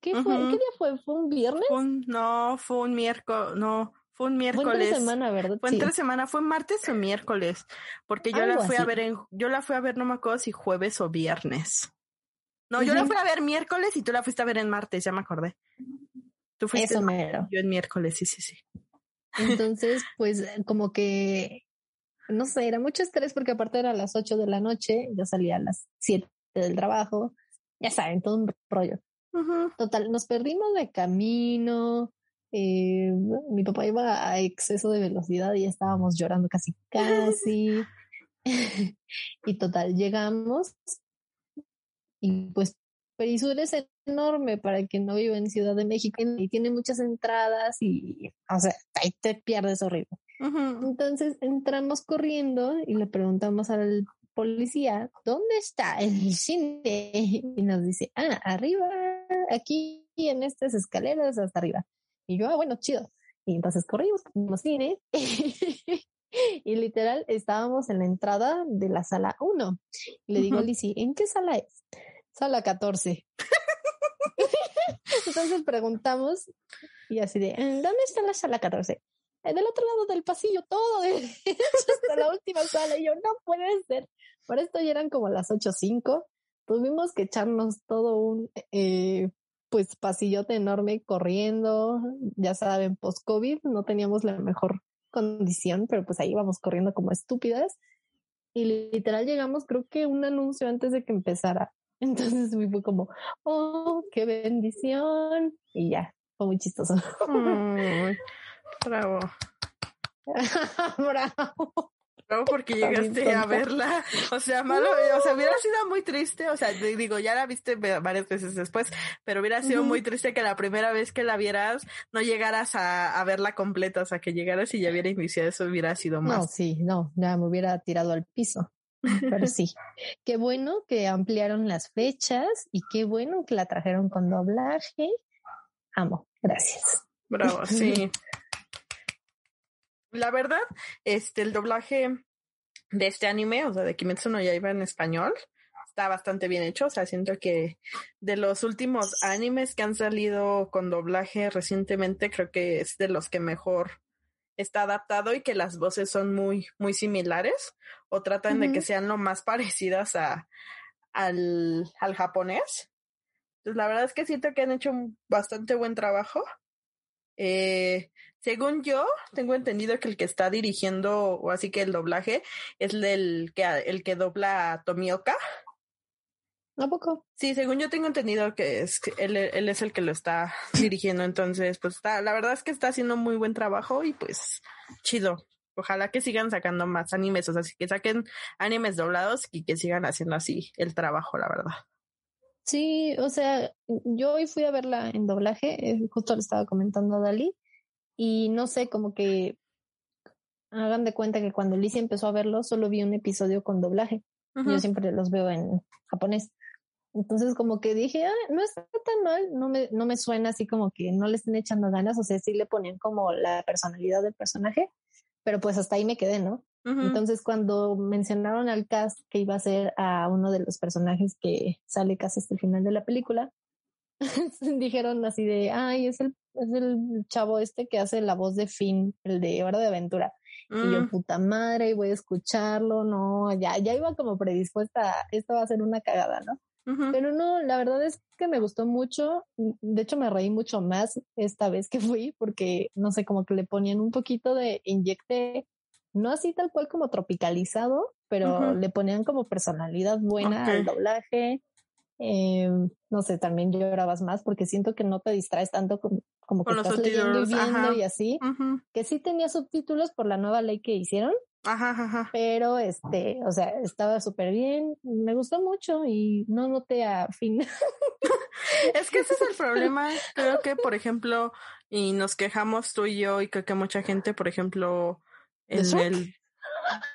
¿Qué fue? ¿Qué día fue? ¿Fue un viernes? no, fue un miércoles, no, fue un miércoles. Fue entre semana, ¿verdad? Fue entre semana, fue martes o miércoles, porque yo la fui a ver en, yo la fui a ver, no me acuerdo si jueves o viernes. No, yo la fui a ver miércoles y tú la fuiste a ver en martes, ya me acordé. Tú fuiste Eso mero. Yo en miércoles, sí, sí, sí. Entonces, pues como que, no sé, era mucho estrés porque aparte era a las 8 de la noche, yo salía a las 7 del trabajo, ya saben, todo un rollo. Total, nos perdimos de camino, eh, mi papá iba a exceso de velocidad y estábamos llorando casi, casi. y total, llegamos y pues Perisur es enorme para quien no vive en Ciudad de México y tiene muchas entradas y, o sea, ahí te pierdes horrible. Entonces entramos corriendo y le preguntamos al policía, ¿dónde está el cine? Y nos dice, ah, arriba, aquí en estas escaleras hasta arriba. Y yo, ah, bueno, chido. Y entonces corrimos, fuimos cine. y literal estábamos en la entrada de la sala 1. Y le digo a Lizzie, ¿en qué sala es? Sala 14. entonces preguntamos y así de, ¿dónde está la sala 14? Del otro lado del pasillo, todo hasta la última sala. Y yo, no puede ser. Por esto ya eran como las 8.05. Tuvimos que echarnos todo un eh, pues pasillote enorme corriendo, ya saben, post-COVID, no teníamos la mejor condición, pero pues ahí íbamos corriendo como estúpidas. Y literal llegamos, creo que un anuncio antes de que empezara. Entonces fue como, oh, qué bendición. Y ya, fue muy chistoso. bravo. bravo porque llegaste a verla. O sea, malo, o sea, hubiera sido muy triste. O sea, digo, ya la viste varias veces después, pero hubiera sido muy triste que la primera vez que la vieras no llegaras a, a, verla completa. O sea, que llegaras y ya hubiera iniciado eso hubiera sido más. No, sí, no, ya me hubiera tirado al piso. Pero sí, qué bueno que ampliaron las fechas y qué bueno que la trajeron con doblaje. Amo, gracias. Bravo, sí. La verdad, este, el doblaje de este anime, o sea, de Kimetsu no Yaiba en español, está bastante bien hecho. O sea, siento que de los últimos animes que han salido con doblaje recientemente, creo que es de los que mejor está adaptado y que las voces son muy, muy similares o tratan de que sean lo más parecidas a, al, al japonés. Entonces, la verdad es que siento que han hecho un bastante buen trabajo. Eh, según yo, tengo entendido que el que está dirigiendo, o así que el doblaje, es el que, el que dobla a Tomioka. ¿A poco? Sí, según yo tengo entendido que es él, él es el que lo está dirigiendo, entonces, pues está, la verdad es que está haciendo muy buen trabajo y pues chido. Ojalá que sigan sacando más animes, o sea, que saquen animes doblados y que sigan haciendo así el trabajo, la verdad. Sí, o sea, yo hoy fui a verla en doblaje, eh, justo le estaba comentando a Dali, y no sé, como que hagan de cuenta que cuando Lizzie empezó a verlo, solo vi un episodio con doblaje. Yo siempre los veo en japonés. Entonces, como que dije, ah, no está tan mal, no me, no me suena así como que no le estén echando ganas, o sea, sí le ponen como la personalidad del personaje, pero pues hasta ahí me quedé, ¿no? Entonces, cuando mencionaron al cast que iba a ser a uno de los personajes que sale casi hasta el final de la película, dijeron así de, ay, es el, es el chavo este que hace la voz de Finn, el de Hora de Aventura. Y yo, mm. puta madre, voy a escucharlo, no, ya, ya iba como predispuesta, esto va a ser una cagada, ¿no? Pero no, la verdad es que me gustó mucho. De hecho, me reí mucho más esta vez que fui porque, no sé, como que le ponían un poquito de inyecte, no así tal cual como tropicalizado, pero le ponían como personalidad buena al doblaje. Eh, no sé, también llorabas más porque siento que no te distraes tanto como, como que estás leyendo y viendo y así. Que sí tenía subtítulos por la nueva ley que hicieron, Ajá, ajá. Pero este, o sea, estaba súper bien, me gustó mucho y no noté a fin. es que ese es el problema. Creo que, por ejemplo, y nos quejamos tú y yo, y creo que mucha gente, por ejemplo, en el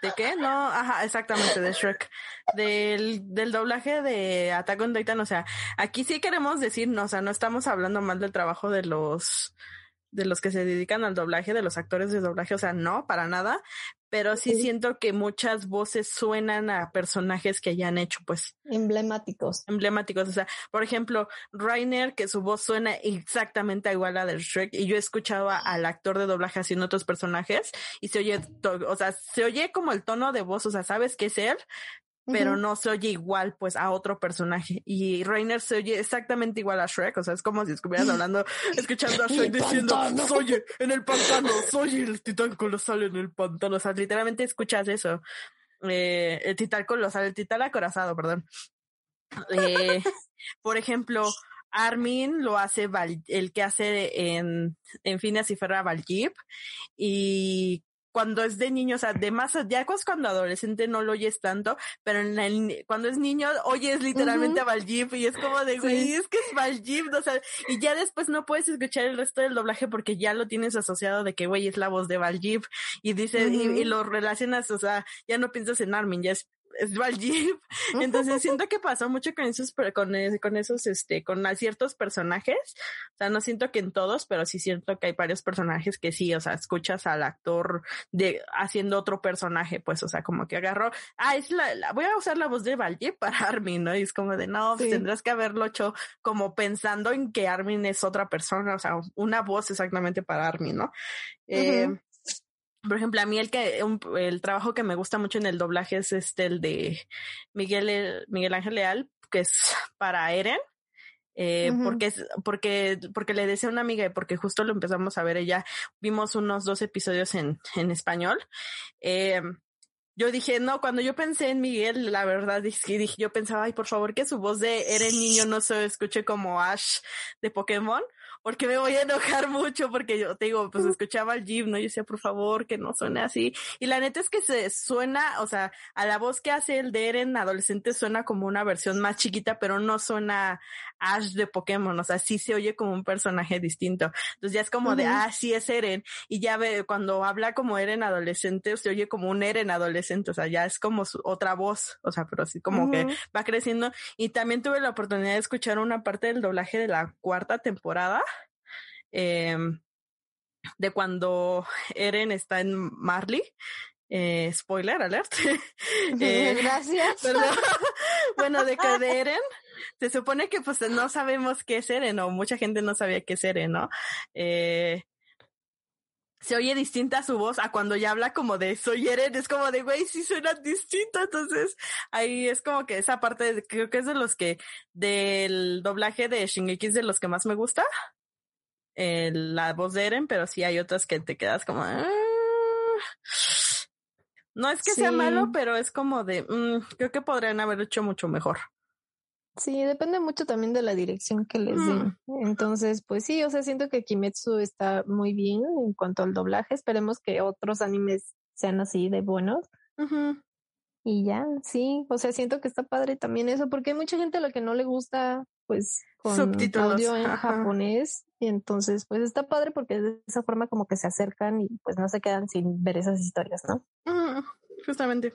¿De qué? No, ajá, exactamente, de Shrek. Del, del doblaje de Attack on Titan, o sea, aquí sí queremos decir, no, o sea, no estamos hablando mal del trabajo de los, de los que se dedican al doblaje, de los actores de doblaje, o sea, no, para nada, pero sí, siento que muchas voces suenan a personajes que ya han hecho, pues. Emblemáticos. Emblemáticos. O sea, por ejemplo, Rainer, que su voz suena exactamente igual a la de Shrek, y yo he escuchado al actor de doblaje haciendo otros personajes, y se oye, o sea, se oye como el tono de voz, o sea, sabes qué es él, pero no se oye igual pues a otro personaje. Y Rainer se oye exactamente igual a Shrek, o sea, es como si estuvieras hablando, escuchando a Shrek diciendo, soy en el pantano, soy el titán colosal en el pantano, o sea, literalmente escuchas eso. Eh, el titán colosal, el titán acorazado, perdón. Eh, por ejemplo, Armin lo hace el que hace en, en Phineas y Ferra Valjib y cuando es de niño, o sea, de más, ya cuando adolescente no lo oyes tanto, pero en el, cuando es niño oyes literalmente a Valjib y es como de, güey, es que es Valjib, o sea, y ya después no puedes escuchar el resto del doblaje porque ya lo tienes asociado de que, güey, es la voz de Valjib y dices, y, y, lo relacionas, o sea, ya no piensas en Armin, ya es es Valjib. Entonces siento que pasó mucho con esos, con, con esos, este, con ciertos personajes. O sea, no siento que en todos, pero sí siento que hay varios personajes que sí, o sea, escuchas al actor de haciendo otro personaje, pues, o sea, como que agarró, ah, es la, voy a usar la voz de Valjib para Armin, ¿no? Y es como de, no, pues, tendrás que haberlo hecho como pensando en que Armin es otra persona, o sea, una voz exactamente para Armin, ¿no? eh, por ejemplo, a mí el que el trabajo que me gusta mucho en el doblaje es este el de Miguel Miguel Ángel Leal, que es para Eren. Eh, porque es, porque, porque le decía a una amiga y porque justo lo empezamos a ver ella, vimos unos dos episodios en, en español. Eh, yo dije, no, cuando yo pensé en Miguel, la verdad dije, dije, yo pensaba, ay, por favor, que su voz de Eren niño no se escuche como Ash de Pokémon, porque me voy a enojar mucho porque yo te digo, pues escuchaba al Jim, ¿no? Yo decía, por favor, que no suene así. Y la neta es que se suena, o sea, a la voz que hace el de Eren adolescente suena como una versión más chiquita, pero no suena Ash de Pokémon, o sea, sí se oye como un personaje distinto. Entonces ya es como de, ah, sí es Eren. Y ya ve, cuando habla como Eren adolescente, se oye como un Eren adolescente, o sea, ya es como su otra voz, o sea, pero así como que va creciendo. Y también tuve la oportunidad de escuchar una parte del doblaje de la cuarta temporada eh, de cuando Eren está en Marley. Eh, spoiler alert. eh, Gracias. bueno, de que de Eren, se supone que pues no sabemos qué es Eren o mucha gente no sabía qué es Eren, ¿no? Eh, se oye distinta su voz a cuando ya habla como de soy Eren, es como de güey, sí suena distinto, entonces ahí es como que esa parte creo que es de los que del doblaje de Shingeki es de los que más me gusta la voz de Eren, pero sí hay otras que te quedas como... Ah". No es que sea malo, pero es como de... Mm, creo que podrían haber hecho mucho mejor. Sí, depende mucho también de la dirección que les den. Mm. Entonces, pues sí, o sea, siento que Kimetsu está muy bien en cuanto al doblaje. Esperemos que otros animes sean así de buenos. Y ya, sí, o sea, siento que está padre también eso, porque hay mucha gente a la que no le gusta, pues, con audio en japonés, y entonces, pues está padre porque de esa forma como que se acercan y pues no se quedan sin ver esas historias, ¿no? justamente.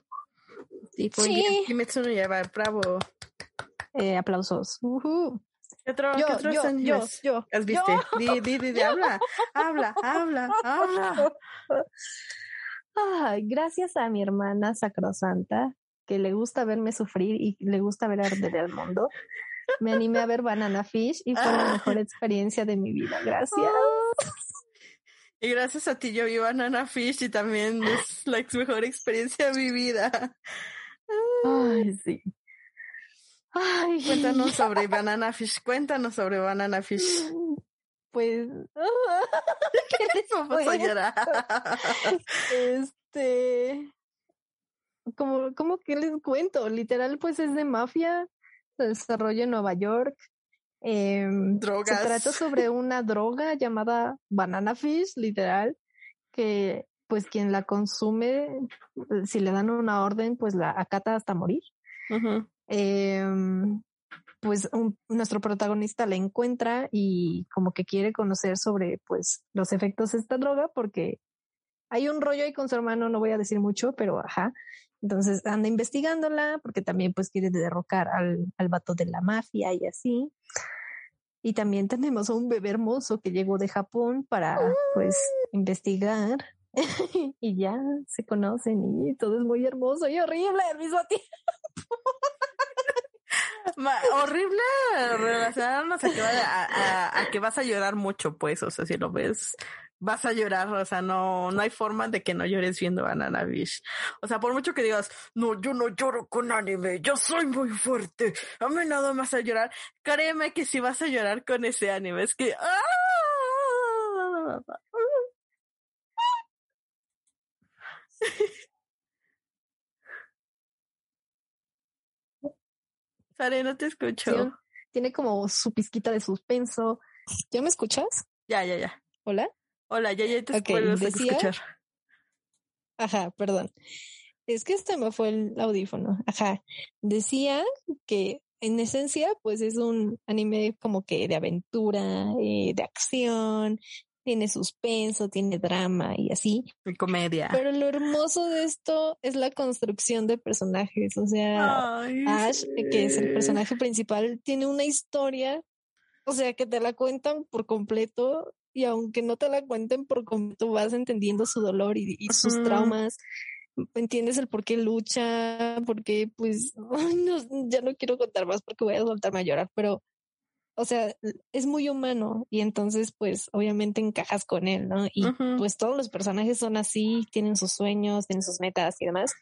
Y pues sí. Kimetsu no lleva, bravo. Eh, aplausos. ¿Qué otro, yo, ¿qué otros yo, animes yo, yo, has visto? Di, di, di, di, habla, habla, habla, habla. Gracias a mi hermana sacrosanta, que le gusta verme sufrir y le gusta ver arder el mundo, me animé a ver Banana Fish y fue la mejor experiencia de mi vida. Gracias. Y gracias a ti yo vi Banana Fish y también es la mejor experiencia de mi vida. Ay, sí. Ay. Cuéntanos sobre Banana Fish, cuéntanos sobre Banana Fish. Pues, ¿qué les vamos a llorar? Este, como, como que les cuento, literal, pues es de mafia, se desarrolla en Nueva York. Eh, Drogas. Se trata sobre una droga llamada banana fish, literal, que pues quien la consume, si le dan una orden, pues la acata hasta morir. eh, pues un, nuestro protagonista la encuentra y como que quiere conocer sobre pues los efectos de esta droga porque hay un rollo ahí con su hermano, no voy a decir mucho, pero ajá. Entonces anda investigándola porque también pues quiere derrocar al, al vato de la mafia y así. Y también tenemos a un bebé hermoso que llegó de Japón para pues investigar y ya se conocen y todo es muy hermoso y horrible al mismo tiempo. Horrible relacionarnos a que, a, a, a que vas a llorar mucho, pues, o sea, si lo ves, vas a llorar, o sea, no, no hay forma de que no llores viendo Banana Beach. O sea, por mucho que digas, no, yo no lloro con anime, yo soy muy fuerte, a mí nada más a llorar, créeme que si vas a llorar con ese anime, es que, ¡ah! Sare, no te escucho. Tiene como su pizquita de suspenso. ¿Ya me escuchas? Ya, ya, ya. ¿Hola? Hola, ya, ya te Ok, puedo decía- escuchar. Ajá, perdón. Es que este me fue el audífono. Ajá. Decía que en esencia, pues es un anime como que de aventura, eh, de acción, tiene suspenso, tiene drama y así. Mi comedia. Pero lo hermoso de esto es la construcción de personajes. O sea, Ay, Ash, eh, que es el sí. personaje principal, tiene una historia, o sea, que te la cuentan por completo y aunque no te la cuenten por completo, vas entendiendo su dolor y, y sus Ujú. traumas, entiendes el por qué lucha, porque pues, no, ya no quiero contar más porque voy a soltarme a llorar, pero, o sea, es muy humano y entonces pues obviamente encajas con él, ¿no? Y pues todos los personajes son así, tienen sus sueños, tienen sus metas y demás.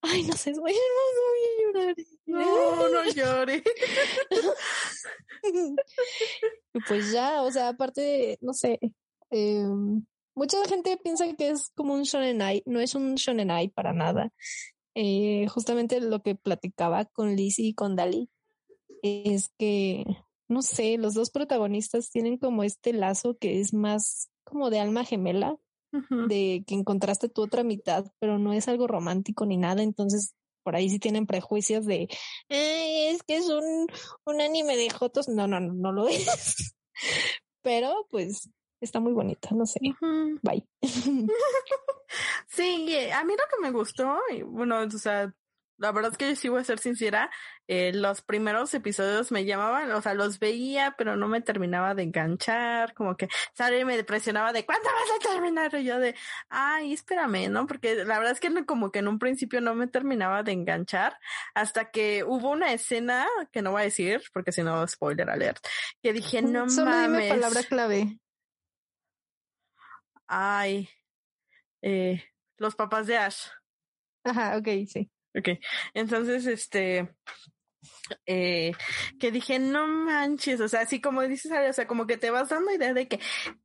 Ay, no sé, voy a llorar. No, no llores. pues ya, o sea, aparte, no sé, eh, mucha gente piensa que es como un shonenai, no es un shonenai para nada. Eh, justamente lo que platicaba con Lizzie y con Dali es que, no sé, los dos protagonistas tienen como este lazo que es más como de alma gemela, de que encontraste tu otra mitad, pero no es algo romántico ni nada, entonces por ahí sí tienen prejuicios de, "Ay, es que es un, un anime de jotos, no, no, no, no lo es, pero pues está muy bonita, no sé, bye. Sí, a mí lo que me gustó, y bueno, o sea, la verdad es que yo sí voy a ser sincera, eh, los primeros episodios me llamaban, o sea, los veía, pero no me terminaba de enganchar, como que Sara me presionaba de ¿cuándo vas a terminar? Y yo de, ay, espérame, ¿no? Porque la verdad es que no- como que en un principio no me terminaba de enganchar, hasta que hubo una escena, que no voy a decir, porque si no, spoiler alert, que dije, no Solo dime mames. palabra clave. Ay, eh, los papás de Ash. Ajá, ok, sí. Ok, entonces, este, eh, que dije, no manches, o sea, así como dices, o sea, como que te vas dando idea de que,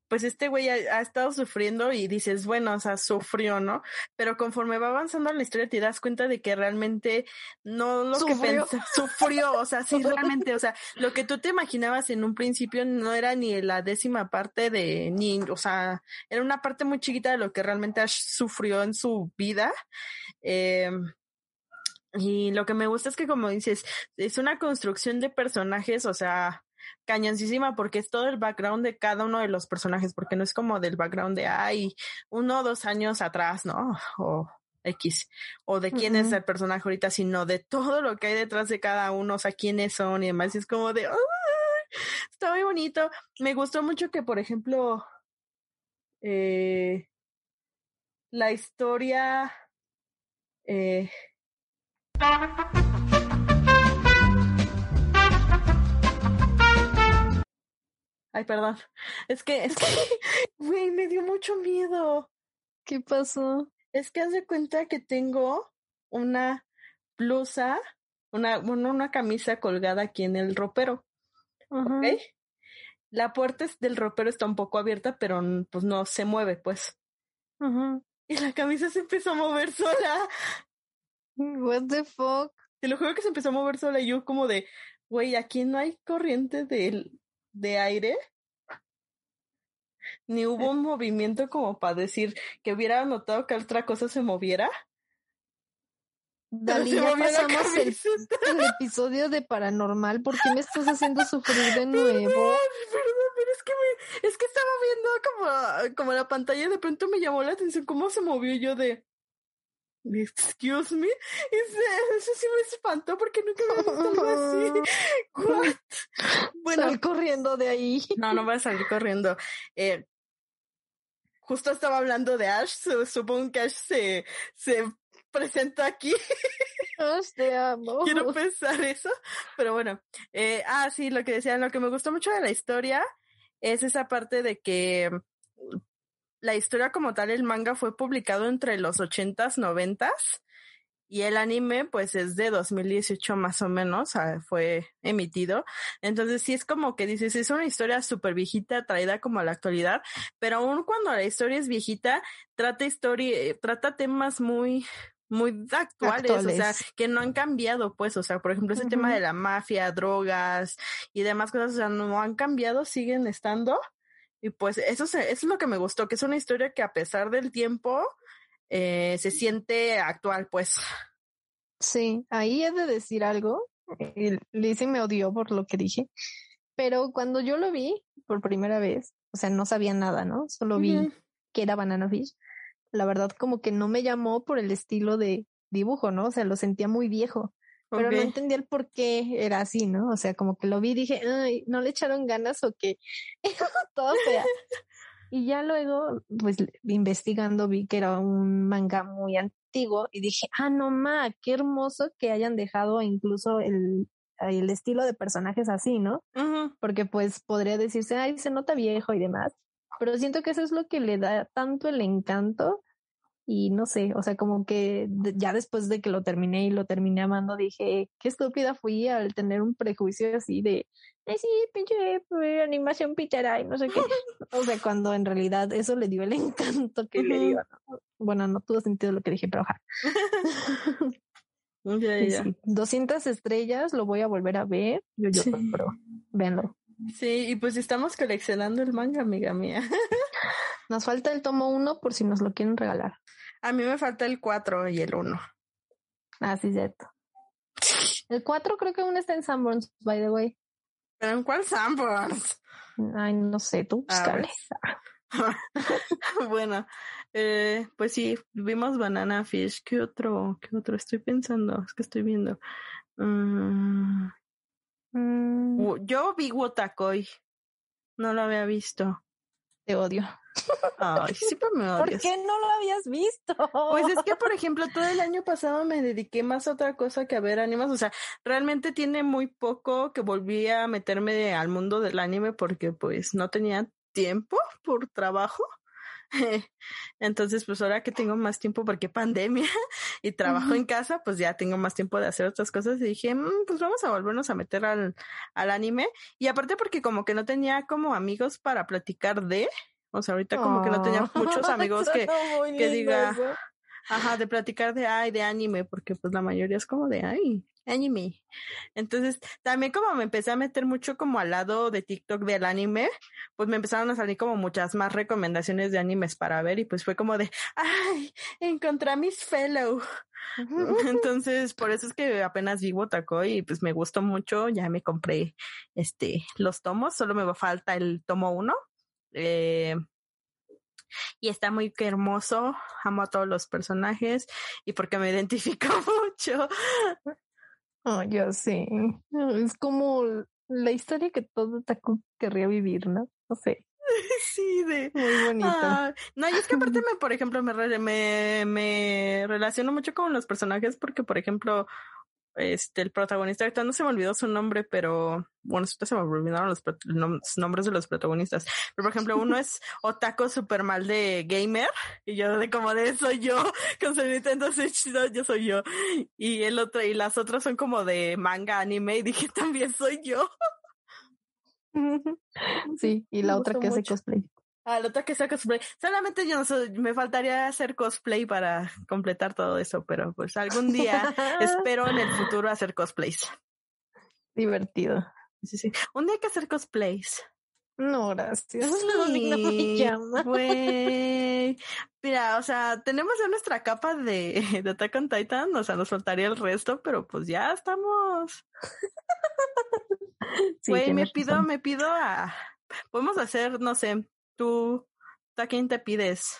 pues este güey ha, ha estado sufriendo y dices, bueno, o sea, sufrió, ¿no? Pero conforme va avanzando la historia te das cuenta de que realmente no lo que Sufrió. pensé, sufrió, o sea, sí, realmente, o sea, lo que tú te imaginabas en un principio no era ni la décima parte de, ni, o sea, era una parte muy chiquita de lo que realmente Ash sufrió en su vida. Eh, y lo que me gusta es que, como dices, es una construcción de personajes, o sea, cañoncísima, porque es todo el background de cada uno de los personajes, porque no es como del background de, ay, uno o dos años atrás, ¿no? O X, o de quién es el personaje ahorita, sino de todo lo que hay detrás de cada uno, o sea, quiénes son y demás. Y es como de, ¡ay! está muy bonito. Me gustó mucho que, por ejemplo, eh, la historia eh, Ay, perdón. Es que, es que, güey, me dio mucho miedo. ¿Qué pasó? Es que haz de cuenta que tengo una blusa, una, una camisa colgada aquí en el ropero. ¿Ok? La puerta del ropero está un poco abierta, pero pues no se mueve, pues. Y la camisa se empezó a mover sola. What the fuck? Te lo juro que se empezó a mover sola y yo como de, güey, aquí no hay corriente de, de aire. Ni hubo un movimiento como para decir que hubiera notado que otra cosa se moviera. Dali, ya pasamos el, episodio de paranormal. ¿Por qué me estás haciendo sufrir de nuevo? Perdón, pero es que me, es que estaba viendo como, como la pantalla de pronto me llamó la atención cómo se movió yo de Excuse me. eso sí me espantó porque nunca me visto algo así. What? Bueno, Sal corriendo de ahí. No, no voy a salir corriendo. Eh, justo estaba hablando de Ash. Supongo que Ash se, se presenta aquí. Ash, te amo. Quiero pensar eso. Pero bueno. Eh, ah, sí, lo que decían, lo que me gustó mucho de la historia es esa parte de que la historia como tal, el manga fue publicado entre los ochentas, noventas y el anime pues es de 2018 más o menos, fue emitido. Entonces sí es como que dices, es una historia súper viejita traída como a la actualidad, pero aún cuando la historia es viejita, trata historia, eh, trata temas muy, muy actuales, o sea, que no han cambiado, pues, o sea, por ejemplo, ese tema de la mafia, drogas y demás cosas, o sea, no han cambiado, siguen estando. Y pues eso, eso es lo que me gustó, que es una historia que a pesar del tiempo eh, se siente actual, pues. Sí, ahí he de decir algo. Lizzie me odió por lo que dije, pero cuando yo lo vi por primera vez, o sea, no sabía nada, ¿no? Solo vi que era Banana Fish. La verdad, como que no me llamó por el estilo de dibujo, ¿no? O sea, lo sentía muy viejo pero no entendía el por qué era así, ¿no? O sea, como que lo vi y dije, ay, no le echaron ganas o qué, todo fea. y ya luego, pues investigando, vi que era un manga muy antiguo y dije, ah, no ma, qué hermoso que hayan dejado incluso el, el estilo de personajes así, ¿no? Porque pues podría decirse, ay, se nota viejo y demás. Pero siento que eso es lo que le da tanto el encanto y no sé, o sea, como que ya después de que lo terminé y lo terminé amando, dije, qué estúpida fui al tener un prejuicio así de, ay, sí, pinche pues, animación pichara y no sé qué. o sea, cuando en realidad eso le dio el encanto que le dio. Bueno, no tuvo sentido lo que dije, pero ojalá. ya, ya. 200 estrellas, lo voy a volver a ver. Yo, yo, pero véanlo. Sí, y pues estamos coleccionando el manga, amiga mía. Nos falta el tomo uno por si nos lo quieren regalar. A mí me falta el 4 y el 1. Ah, sí, cierto. El 4 creo que aún está en Sanborns, by the way. ¿Pero en cuál Sanborns? Ay, no sé, tú búscale. bueno, eh, pues sí, vimos Banana Fish. ¿Qué otro? ¿Qué otro estoy pensando? Es que estoy viendo. Mm. Mm. Yo vi Wotakoi. No lo había visto. Te odio. Ay, siempre me odias. ¿Por qué no lo habías visto? Pues es que, por ejemplo, todo el año pasado me dediqué más a otra cosa que a ver animes. O sea, realmente tiene muy poco que volví a meterme al mundo del anime porque pues no tenía tiempo por trabajo. Entonces, pues ahora que tengo más tiempo porque pandemia y trabajo en casa, pues ya tengo más tiempo de hacer otras cosas y dije, mm, pues vamos a volvernos a meter al, al anime. Y aparte porque como que no tenía como amigos para platicar de, o sea, ahorita como que no tenía muchos amigos que, que diga, ajá, de platicar de ay, de anime, porque pues la mayoría es como de ay, anime. Entonces, también como me empecé a meter mucho como al lado de TikTok del anime, pues me empezaron a salir como muchas más recomendaciones de animes para ver y pues fue como de, ay, encontré a mis fellow. Entonces, por eso es que apenas vi Taco y pues me gustó mucho, ya me compré este los tomos, solo me falta el tomo uno. Eh, y está muy hermoso, amo a todos los personajes y porque me identifico mucho. Oh, yo sí. Es como la historia que todo Taku querría vivir, ¿no? No sé. Sí, de. Muy bonito. Ah, no, y es que aparte me, por ejemplo, me, me, me relaciono mucho con los personajes porque, por ejemplo, este, el protagonista, ahorita no se me olvidó su nombre, pero bueno, ahorita se me olvidaron los, pro- nom- los nombres de los protagonistas. Pero, por ejemplo, uno es Otaco super mal de gamer y yo de como de soy yo con su Nintendo Switch, no, yo soy yo. Y el otro, y las otras son como de manga, anime y dije también soy yo. Sí, y la otra que hace mucho. cosplay. La otra que sea cosplay. Solamente yo no soy, me faltaría hacer cosplay para completar todo eso, pero pues algún día espero en el futuro hacer cosplays. Divertido. Sí, sí. Un día hay que hacer cosplays. No, gracias. No, no me Sí, llama. güey. Mira, o sea, tenemos ya nuestra capa de, de Attack on Titan, o sea, nos faltaría el resto, pero pues ya estamos. Sí, Güey, me pido, razón. me pido a. Podemos hacer, no sé, tú, ¿tú a quién te pides?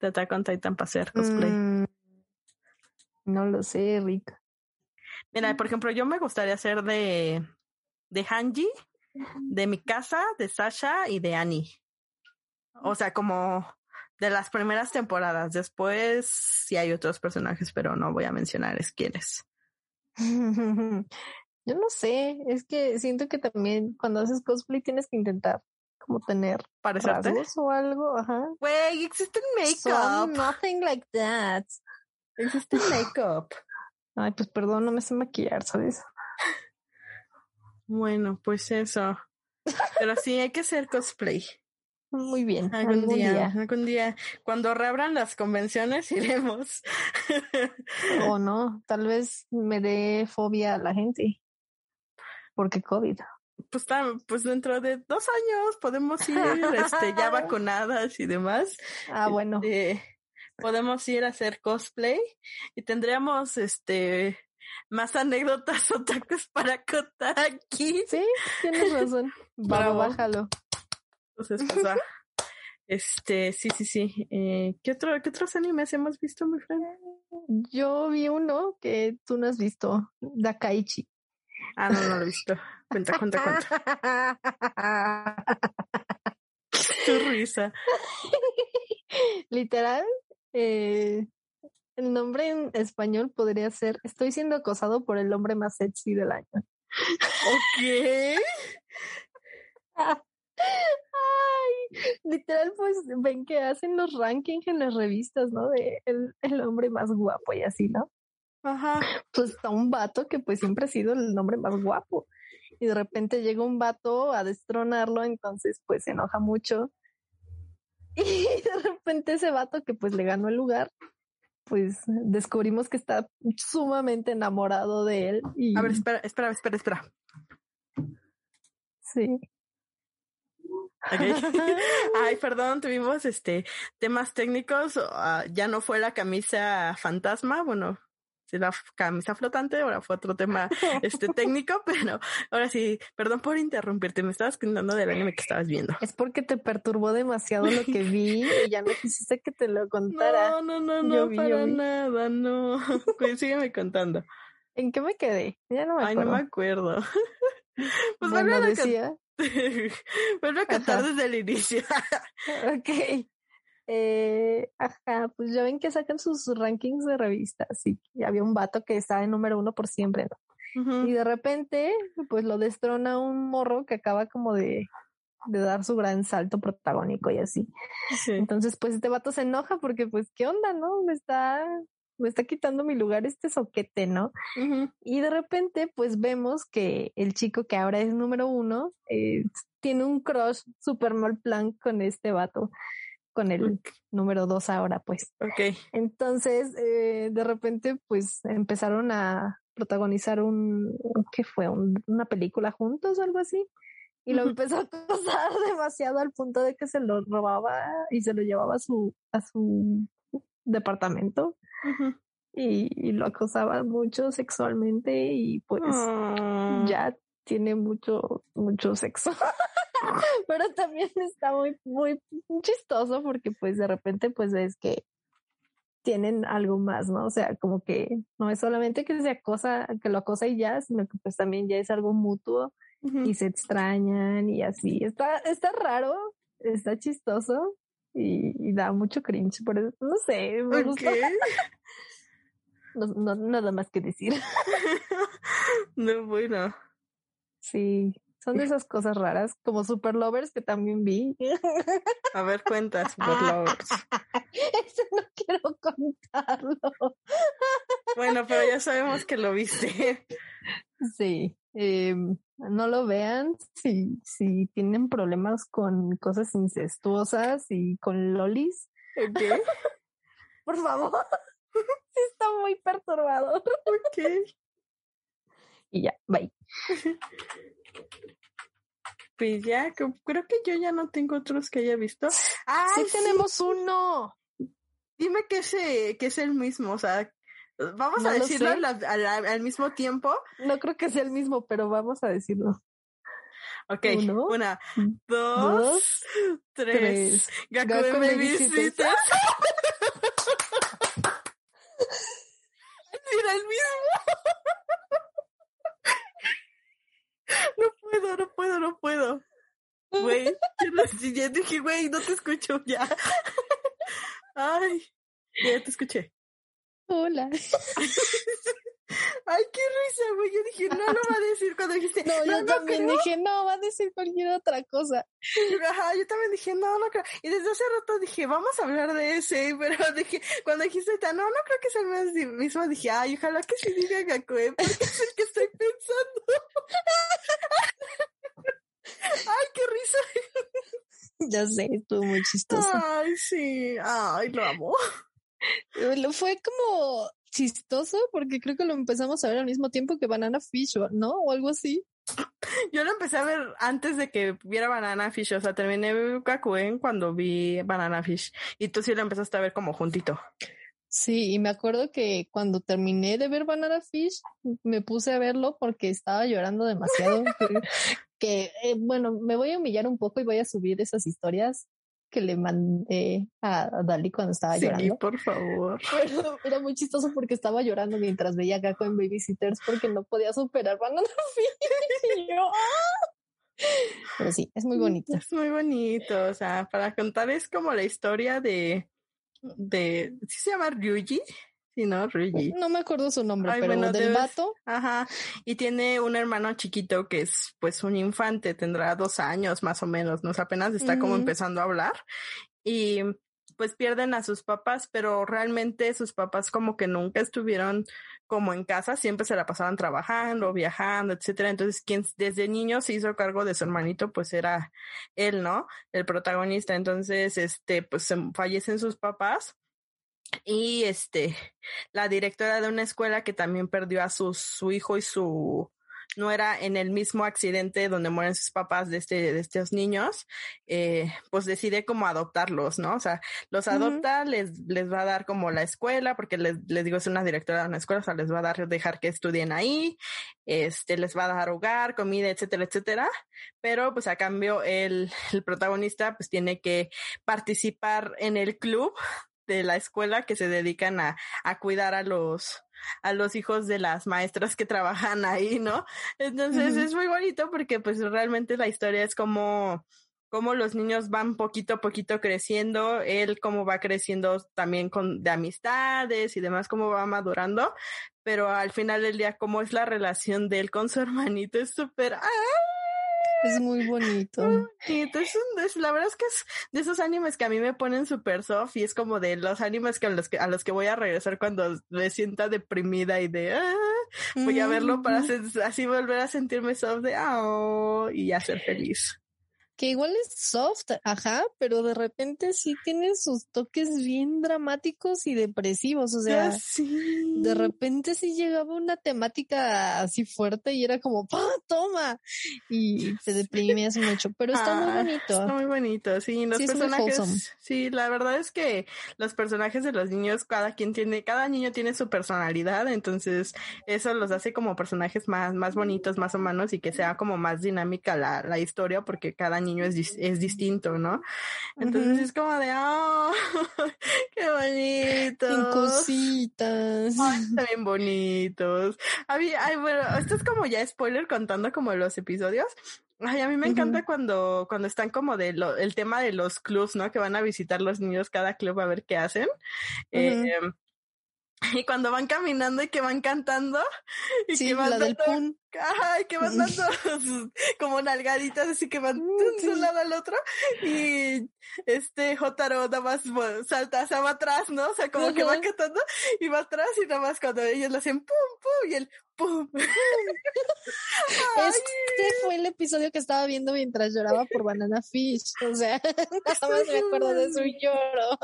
De Attack on Titan para hacer cosplay. Mm, no lo sé, Rick. Mira, por ejemplo, yo me gustaría hacer de, de Hanji, de Mikasa, de Sasha y de Annie. O sea, como de las primeras temporadas. Después sí hay otros personajes, pero no voy a mencionar es quiénes. Yo no sé, es que siento que también cuando haces cosplay tienes que intentar como tener ¿Parecerte? rasgos o algo, ajá. Güey, existe el So, make-up. nothing like that. Existe make-up. Ay, pues perdón, no me sé maquillar, ¿sabes? Bueno, pues eso. Pero sí, hay que hacer cosplay. Muy bien, Algún, día, algún día. Cuando reabran las convenciones, iremos. O no, tal vez me dé fobia a la gente. Porque COVID. Pues, pues dentro de dos años podemos ir este, ya vacunadas y demás. Ah, bueno. Este, podemos ir a hacer cosplay y tendríamos este más anécdotas otakus para contar aquí. Sí, tienes razón. Bravo. bájalo. Entonces, pues, ah, este, sí, sí, sí. Eh, ¿qué, otro, ¿Qué otros animes hemos visto, mi friend? Yo vi uno que tú no has visto, Dakaichi. Ah, no, no lo he visto. Cuenta, cuenta, cuenta. Tu risa. Literal, eh, el nombre en español podría ser Estoy siendo acosado por el hombre más sexy del año. Ok. Ay, literal, pues ven que hacen los rankings en las revistas, ¿no? De el, el hombre más guapo y así, ¿no? Ajá. Pues está un vato que pues siempre ha sido el hombre más guapo. Y de repente llega un vato a destronarlo, entonces pues se enoja mucho. Y de repente ese vato que pues le ganó el lugar, pues descubrimos que está sumamente enamorado de él. Y A ver, espera, espera, espera, espera. sí. Ay, perdón, tuvimos este temas técnicos. ah, ya no fue la camisa fantasma, bueno, la camisa flotante, ahora fue otro tema este técnico, pero ahora sí, perdón por interrumpirte, me estabas contando del anime que estabas viendo. Es porque te perturbó demasiado lo que vi y ya no quisiste que te lo contara. No, no, no, no, Yo vi, yo para nada, no. Pues sígueme contando. ¿En qué me quedé? Ya no me Ay, no acuerdo. me acuerdo. Pues bueno, vuelve a, can- decía, vuelve a cantar desde el inicio. ok. Eh, ajá, pues ya ven que sacan sus rankings de revistas y, y había un vato que estaba en número uno por siempre, ¿no? Y de repente, pues lo destrona un morro que acaba como de, de dar su gran salto protagónico y así. Sí. Entonces, pues este vato se enoja porque, pues, ¿qué onda, no? Me está, me está quitando mi lugar este soquete, ¿no? Ujú. Y de repente, pues vemos que el chico que ahora es número uno eh, tiene un crush super mal plan con este vato, con el número dos ahora, pues. Ok. Entonces, eh, de repente, pues empezaron a protagonizar un, ¿qué fue? Un- una película juntos o algo así. Y lo empezó a acosar demasiado al punto de que se lo robaba y se lo llevaba a su, a su departamento y lo acosaba mucho sexualmente y pues Ah. ya tiene mucho, mucho sexo. Pero también está muy, muy chistoso porque pues de repente pues ves que tienen algo más, ¿no? O sea, como que no es solamente que se acosa, que lo acosa y ya, sino que pues también ya es algo mutuo y se extrañan y así. Está, está raro, está chistoso y, da mucho cringe. Por eso, no sé, me gusta. no, nada más que decir. no, bueno. Sí, son de esas cosas raras, como Super Lovers que también vi. A ver, cuenta Super Lovers. Eso no quiero contarlo. Bueno, pero ya sabemos que lo viste. Sí. Em, no lo vean si, si tienen problemas con cosas incestuosas y con lolis. ¿Qué? Por favor. Sí, está muy perturbador. Ok. Y ya, bye. Pues ya, creo que yo ya no tengo otros que haya visto. ¡Ah, sí, tenemos uno! Dime que, ese, que es el mismo, o sea, vamos a decirlo al, mismo tiempo. No creo que sea el mismo, pero vamos a decirlo. Ok, una, dos, tres. tres. Gaku, me visitas. Mira el mismo. No puedo, no puedo, no puedo. Güey, ya dije, güey, no te escucho ya. Ay, ya te escuché. Hola. Ay, qué risa, güey. Yo dije, no lo va a decir cuando dijiste. No, yo también dije, no, va a decir cualquier otra cosa. Ajá, yo también dije, no, no creo. Y desde hace rato dije, vamos a hablar de ese, pero dije, cuando dijiste, no, no creo que sea el mismo, dije, ay, ojalá que sí diga Gakue, porque es el que estoy pensando. ay, qué risa. Ya sé, estuvo muy chistoso. Ay, sí, ay, lo amo. Fue como chistoso porque creo que lo empezamos a ver al mismo tiempo que Banana Fish, ¿no? O algo así. Yo lo empecé a ver antes de que viera Banana Fish, o sea, terminé Gakuen cuando vi Banana Fish y tú sí lo empezaste a ver como juntito. Sí, y me acuerdo que cuando terminé de ver Banana Fish, me puse a verlo porque estaba llorando demasiado. que, eh, bueno, me voy a humillar un poco y voy a subir esas historias que le mandé a, Dali cuando estaba sí, llorando. por favor. Pero era muy chistoso porque estaba llorando mientras veía a Gakko en Babysitters porque no podía superar Banana Fish. ¡ah! Pero sí, es muy bonito. Es muy bonito. O sea, para contar es como la historia de. de ¿Sí se llama Ryuji? Sí, ¿no? No me acuerdo su nombre, pero del vato. Ajá. Y tiene un hermano chiquito que es pues un infante, tendrá dos años más o menos, ¿no? apenas está como empezando a hablar. Y pues pierden a sus papás, pero realmente sus papás como que nunca estuvieron como en casa, siempre se la pasaban trabajando, viajando, etcétera. Entonces, quien desde niño se hizo cargo de su hermanito, pues era él, ¿no? El protagonista. Entonces, este, pues fallecen sus papás y este, la directora de una escuela que también perdió a su, su hijo y su nuera en el mismo accidente donde mueren sus papás de este, de estos niños, eh, pues decide como adoptarlos, ¿no? O sea, los adopta, les, les va a dar como la escuela, porque les, les digo, es una directora de una escuela, o sea, les va a dar, dejar que estudien ahí, este, les va a dar hogar, comida, etcétera, etcétera, pero pues a cambio el, el protagonista pues tiene que participar en el club de la escuela que se dedican a, a cuidar a los a los hijos de las maestras que trabajan ahí, ¿no? Entonces es muy bonito porque pues realmente la historia es como cómo los niños van poquito a poquito creciendo, él cómo va creciendo también con de amistades y demás, cómo va madurando, pero al final del día cómo es la relación de él con su hermanito es súper ¡ah! Es muy bonito. Y entonces, la verdad es que es de esos animes que a mí me ponen súper soft y es como de los animes que a, los que a los que voy a regresar cuando me sienta deprimida y de ah, voy a verlo para así volver a sentirme soft de oh, y ya ser feliz que igual es soft, ajá, pero de repente sí tiene sus toques bien dramáticos y depresivos, o sea, de repente sí llegaba una temática así fuerte y era como, ¡pah, toma! Y te deprimías mucho, pero está muy ah, bonito. Está muy bonito, sí, los personajes, sí, la verdad es que los personajes de los niños, cada quien tiene, cada niño tiene su personalidad, entonces eso los hace como personajes más, más bonitos, más humanos y que sea como más dinámica la, la historia porque cada niño es, es distinto, ¿no? Entonces es como de, oh, qué bonito. cositas. también bonitos. ay, bueno, esto es como ya spoiler contando como los episodios. Ay, a mí me encanta cuando, cuando están como de lo, el tema de los clubs, ¿no? Que van a visitar los niños cada club a ver qué hacen. eh, y cuando van caminando y que van cantando y que van la del pun. Ay, que van dando como nalgaditas así que van de un lado al otro y este Jotaro nada más salta, se va atrás, ¿no? O sea, como que va cantando y va atrás y nada más cuando ellos le hacen pum, pum y el pum. este fue el episodio que estaba viendo mientras lloraba por Banana Fish. O sea, nada más me acuerdo de su lloro.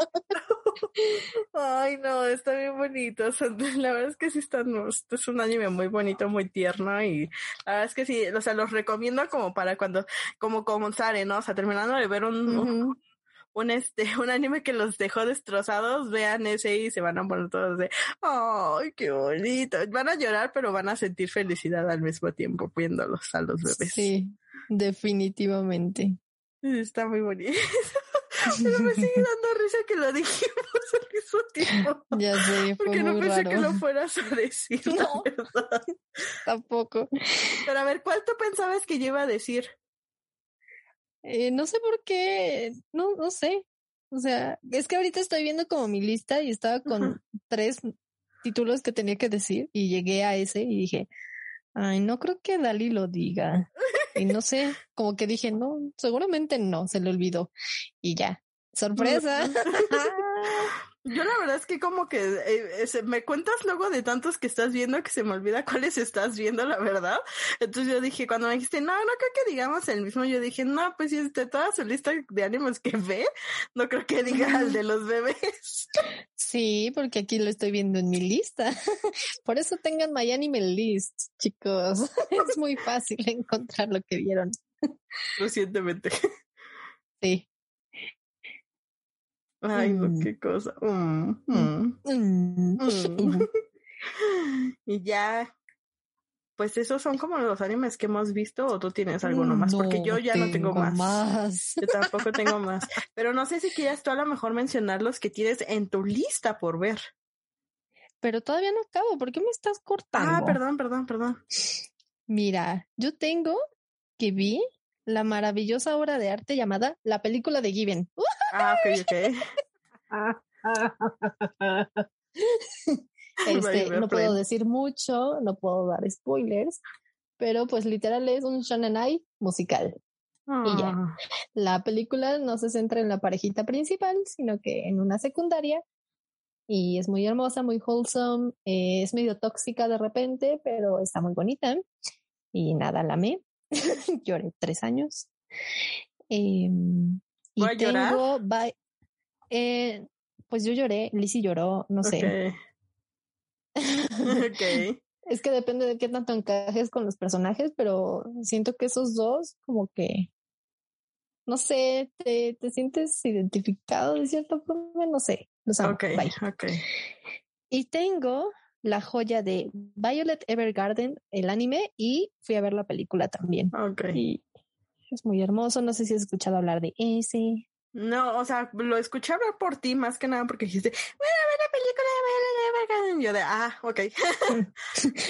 Ay, no, está bien bonito. O sea, la verdad es que sí están, es un anime muy bonito, muy tierno y la verdad es que sí, o sea, los recomiendo como para cuando, como Sare, ¿no? O sea, terminando de ver un, uh -huh. un, un, este, un anime que los dejó destrozados, vean ese y se van a poner todos de, ay, qué bonito. Van a llorar, pero van a sentir felicidad al mismo tiempo viéndolos a los bebés. Sí, definitivamente. Está muy bonito. Pero me sigue dando risa que lo dijimos al mismo tiempo. Ya sé, fue Porque muy no pensé raro. que lo fueras a decir, No. la. Tampoco. Pero a ver, ¿cuál tú pensabas que yo iba a decir? Eh, no sé por qué, no, no sé. O sea, es que ahorita estoy viendo como mi lista y estaba con tres títulos que tenía que decir y llegué a ese y dije, ay, no creo que Dali lo diga. Y no sé, como que dije, no, seguramente no, se le olvidó. Y ya, sorpresa. Yo la verdad es que como que eh, ese- me cuentas luego de tantos que estás viendo que se me olvida cuáles estás viendo, la verdad. Entonces yo dije, cuando me dijiste, no, no creo que digamos el mismo, yo dije, no, pues si es de toda su lista de animes que ve, no creo que diga el de los bebés. Sí, porque aquí lo estoy viendo en mi lista. Por eso tengan My Anime List, chicos. Es muy fácil encontrar lo que vieron. Recientemente. Sí. Ay, no, Mm. qué cosa. Mm, mm, y ya, pues esos son como los animes que hemos visto o tú tienes alguno más, porque yo ya no tengo más. más. Yo tampoco tengo más. Pero no sé si quieras tú a lo mejor mencionar los que tienes en tu lista por ver. Pero todavía no acabo. ¿Por qué me estás cortando? Ah, perdón, perdón, perdón. Mira, yo tengo que vi la maravillosa obra de arte llamada La película de Given. ¡Uh! Ah, ok, ok. Este, no puedo decir mucho, no puedo dar spoilers, pero pues literal es un shonen ai musical. Y ya. Ah, La película no se centra en la parejita principal, sino que en una secundaria. Y es muy hermosa, muy wholesome, eh, es medio tóxica de repente, pero está muy bonita. Y nada, la amé. Lloré tres años. Em, y ¿Voy a llorar? tengo ba- eh, pues yo lloré, Lizzie lloró, no sé. Ok. Es que depende de qué tanto encajes con los personajes, pero siento que esos dos, como que, no sé, te, te sientes identificado de cierta forma, no sé. Los amo. Y tengo la joya de Violet Evergarden, el anime, y fui a ver la película también. Ok. Y es muy hermoso. No sé si has escuchado hablar de ese. No, o sea, lo escuché hablar por ti más que nada porque dijiste, voy a ver la película de Violet Evergarden". Yo de, ah, ok.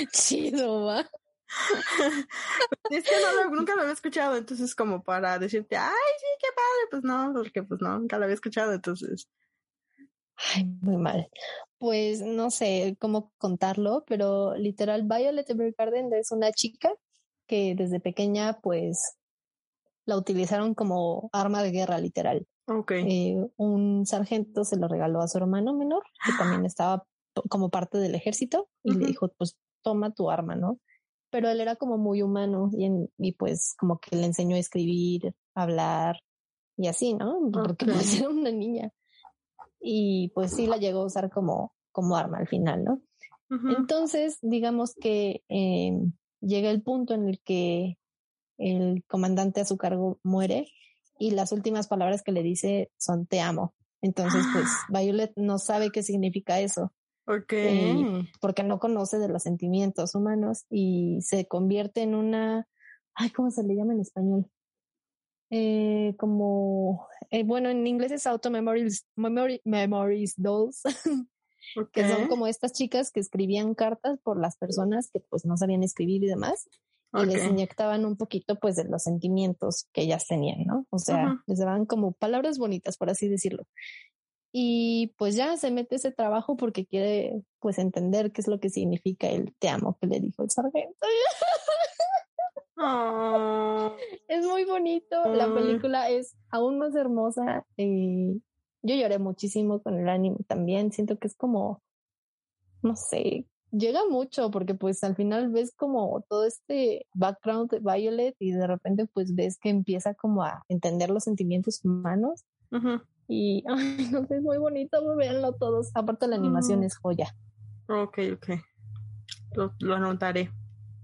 Chido, va. es que no lo- nunca lo había escuchado, entonces como para decirte, ay, sí, qué padre, pues no, porque pues no, nunca lo había escuchado, entonces. Ay, muy mal. Pues no sé cómo contarlo, pero literal, Violet Evergarden es una chica que desde pequeña, pues, la utilizaron como arma de guerra, literal. Ok. Eh, un sargento se lo regaló a su hermano menor, que también estaba como parte del ejército, y Ujú. le dijo, pues, toma tu arma, ¿no? Pero él era como muy humano y, en- y pues como que le enseñó a escribir, a hablar y así, ¿no? Porque Ok. pues era una niña. Y pues sí la llegó a usar como, como arma al final, ¿no? Ujú. Entonces, digamos que eh, llega el punto en el que el comandante a su cargo muere y las últimas palabras que le dice son te amo. Entonces, pues Violet no sabe qué significa eso Ok. eh, porque no conoce de los sentimientos humanos y se convierte en una, ay, ¿cómo se le llama en español? eh, como, eh, bueno, en inglés es Auto Memories, Memory, Memories Dolls, que son como estas chicas que escribían cartas por las personas que pues no sabían escribir y demás. Y les inyectaban un poquito pues de los sentimientos que ellas tenían, ¿no? O sea, les daban como palabras bonitas, por así decirlo. Y pues ya se mete ese trabajo porque quiere pues entender qué es lo que significa el te amo que le dijo el sargento. Oh. Es muy bonito. La Mm. película es aún más hermosa. y yo lloré muchísimo con el anime también. Siento que es como, no sé, llega mucho porque pues al final ves como todo este background de Violet y de repente pues ves que empieza como a entender los sentimientos humanos y ay, no sé, es muy bonito, véanlo todos. Aparte la animación Mm. es joya. Ok, ok. Lo, lo anotaré.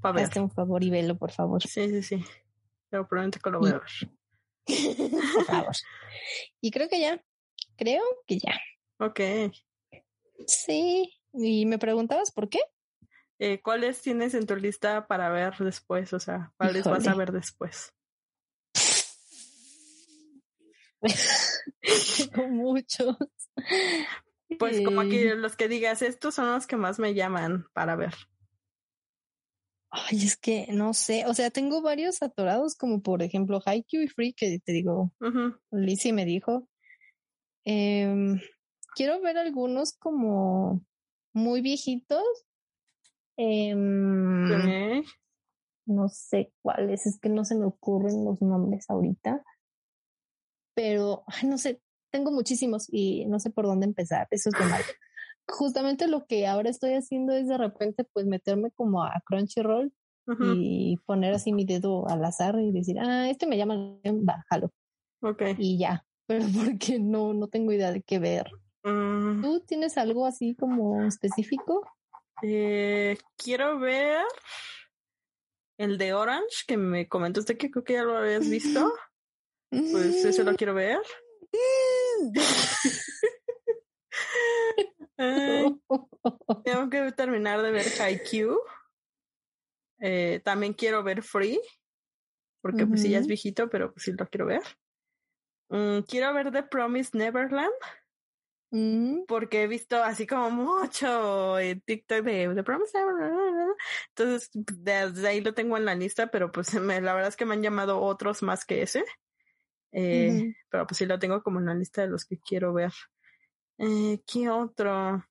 Para ver. Hazte un favor y velo, por favor. Sí, sí, sí. Pero probablemente que lo voy a ver. por favor. Y creo que ya, creo que ya. Ok. Sí. Y me preguntabas por qué. Eh, ¿Cuáles tienes en tu lista para ver después? O sea, ¿cuáles vas a ver después? Tengo muchos. Pues como Eh, que los que digas, estos son los que más me llaman para ver. Ay, es que no sé. O sea, tengo varios atorados, como por ejemplo Haikyuu y Free, que te digo, Ujú. Lizzie me dijo. Em, quiero ver algunos como muy viejitos. Em, no sé cuáles, es que no se me ocurren los nombres ahorita. Pero, ay, no sé, tengo muchísimos y no sé por dónde empezar. Eso es lo malo. Justamente lo que ahora estoy haciendo es de repente pues meterme como a Crunchyroll y poner así mi dedo al azar y decir, ah, este me llama, va, jalo. Ok. Y ya, pero porque no, no tengo idea de qué ver. Mm, ¿Tú tienes algo así como específico? eh, quiero ver el de Orange, que me comentaste que creo que ya lo habías visto. Pues ese lo quiero ver. Ay, tengo que terminar de ver Haikyuu. Eh, también quiero ver Free, porque pues sí ya es viejito, pero pues sí lo quiero ver. Mm, quiero ver The Promised Neverland, porque he visto así como mucho en TikTok de The Neverland. Entonces, desde ahí lo tengo en la lista, pero pues me- la verdad es que me han llamado otros más que ese. Eh, pero pues sí lo tengo como en la lista de los que quiero ver. Eh, ¿Qué otro?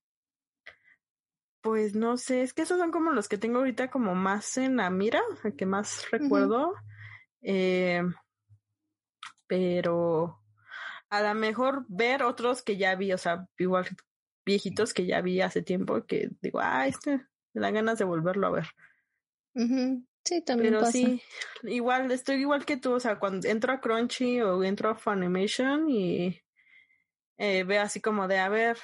Pues no sé, es que esos son como los que tengo ahorita como más en la mira, sea, que más recuerdo. Eh, pero a lo mejor ver otros que ya vi, o sea, igual viejitos que ya vi hace tiempo, que digo, ah, este, me dan ganas de volverlo a ver. Sí, también Pero pasa. sí, igual, estoy igual que tú, o sea, cuando entro a Crunchy o entro a Funimation y eh, veo así como de, a ver,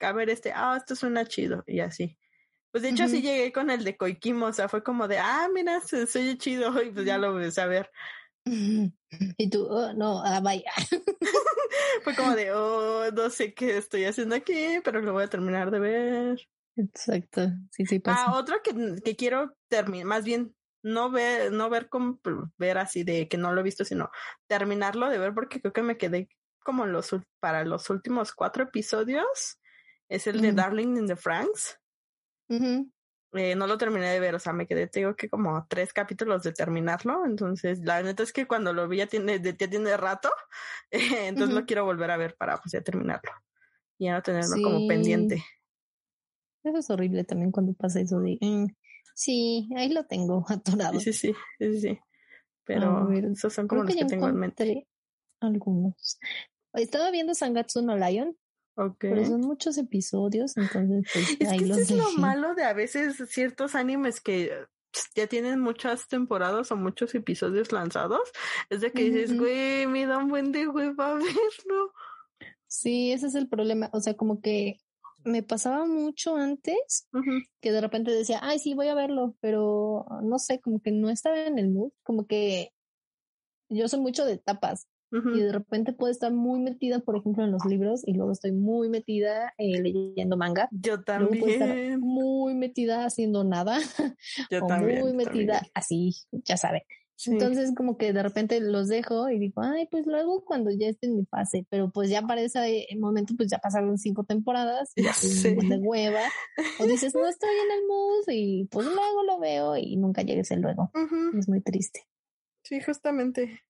a ver este, ah, esto suena chido y así. Pues de hecho así Ujú. llegué con el de Koikimo, o sea, fue como de, ah, mira, se, oye chido y pues ya lo ves a ver. Y tú, oh, no, ah, vaya. Fue como de, oh, no sé qué estoy haciendo aquí, pero lo voy a terminar de ver. Exacto, sí, sí pasa. Ah, otro que, que quiero terminar, más bien no ver, no ver como ver así de que no lo he visto, sino terminarlo de ver porque creo que me quedé como los para los últimos cuatro episodios. Es el de. Darling in the Franks. Ujú. Eh, no lo terminé de ver, o sea, me quedé, te digo que como tres capítulos de terminarlo. Entonces, la neta es que cuando lo vi ya tiene, de- ya tiene rato. eh, entonces Ujú. lo quiero volver a ver para pues ya terminarlo. Y ya no tenerlo como pendiente. Eso es horrible también cuando pasa eso de, mm, sí, ahí lo tengo atorado. Sí, sí, sí, sí, sí, Pero ver, esos son como los que tengo en mente. algunos. Estaba viendo Sangatsu no Lion, Ok. pero son muchos episodios, entonces pues Es ahí que los eso es lo malo de a veces ciertos animes que ya tienen muchas temporadas o muchos episodios lanzados. Es de que dices, güey, me da un buen de hueva verlo. Sí, ese es el problema. O sea, como que me pasaba mucho antes que de repente decía, ay, sí, voy a verlo, pero no sé, como que no estaba en el mood, como que yo soy mucho de y de repente puedo estar muy metida, por ejemplo, en los libros y luego estoy muy metida eh, leyendo manga. Yo Luego puedo estar también. muy metida haciendo nada Yo o también. muy metida también. así, ya saben. Entonces como que de repente los dejo y digo, ay, pues luego cuando ya esté en mi fase, pero pues ya para ese momento pues ya pasaron cinco temporadas y de hueva. O dices, no estoy en el mood y pues luego lo veo y nunca llegues el luego. Es muy triste. Sí, justamente.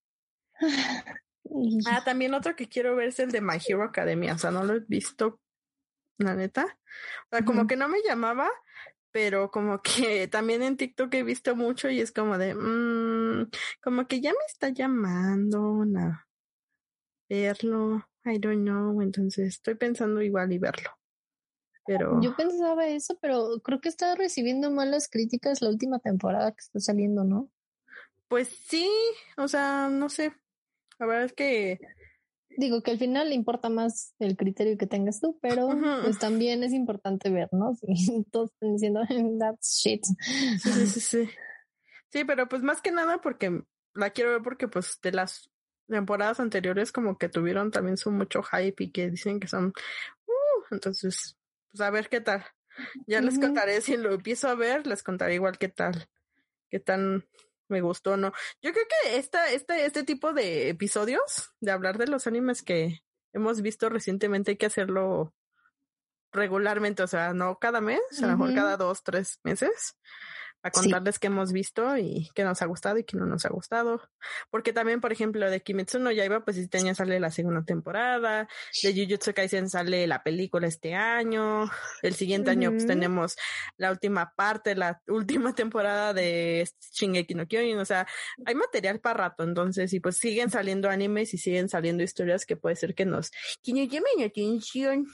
Ah, también otro que quiero ver es el de My Hero Academia. O sea, no lo he visto, la neta. O sea, como que no me llamaba, pero como que también en TikTok he visto mucho y es como de, mmm, como que ya me está llamando a verlo, I don't know, entonces estoy pensando igual y verlo. Pero yo pensaba eso, pero creo que está recibiendo malas críticas la última temporada que está saliendo, ¿no? Pues sí, o sea, no sé. La verdad es que digo que al final le importa más el criterio que tengas tú, pero pues también es importante ver, ¿no? Si todos están diciendo, that's shit. Sí, sí, sí. Sí, pero pues más que nada porque la quiero ver porque pues de las temporadas anteriores como que tuvieron también su mucho hype y que dicen que son, uh, entonces, pues a ver qué tal. Ya les contaré si lo empiezo a ver, les contaré igual qué tal, qué tan me gustó, ¿no? Yo creo que esta, este, este tipo de episodios, de hablar de los animes que hemos visto recientemente, hay que hacerlo regularmente, o sea, no cada mes, a lo mejor cada dos, tres meses, a contarles qué hemos visto y qué nos ha gustado y qué no nos ha gustado. Porque también, por ejemplo, de Kimetsu no Yaiba, pues este año sale la segunda temporada, de Jujutsu Kaisen sale la película este año, el siguiente año pues tenemos la última parte, la última temporada de Shingeki no Kyojin, o sea, hay material para rato, entonces, y pues siguen saliendo animes y siguen saliendo historias que puede ser que nos, que nos llamen atención.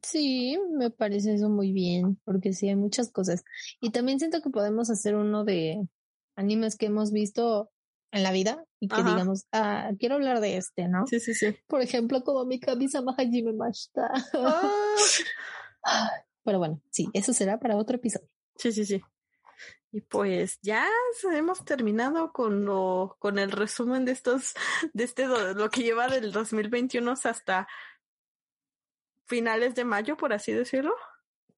Sí, me parece eso muy bien, porque sí hay muchas cosas. Y también siento que podemos hacer uno de animes que hemos visto en la vida y que digamos, ah, quiero hablar de este, ¿no? Sí, sí, sí. Por ejemplo, como mi camisa Mahajime Mashita. Pero bueno, sí, eso será para otro episodio. Sí, sí, sí. Y pues ya hemos terminado con lo, con el resumen de estos, de este, lo que lleva del 2021 hasta finales de mayo, por así decirlo.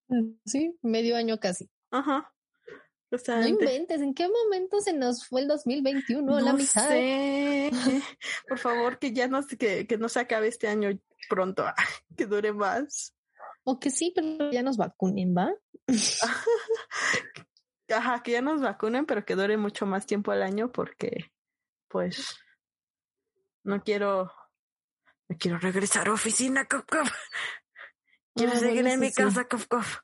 Mm, sí, medio año casi. Ajá. No inventes, ¿en qué momento se nos fue el 2021 la mitad? Sé. Por favor, que ya no, que, que no se acabe este año pronto, que dure más. O que sí, pero ya nos vacunen, ¿va? Ajá, que ya nos vacunen, pero que dure mucho más tiempo al año porque, pues, no quiero, no quiero regresar a oficina, cop, Quiero seguir en mi casa, cof, cof.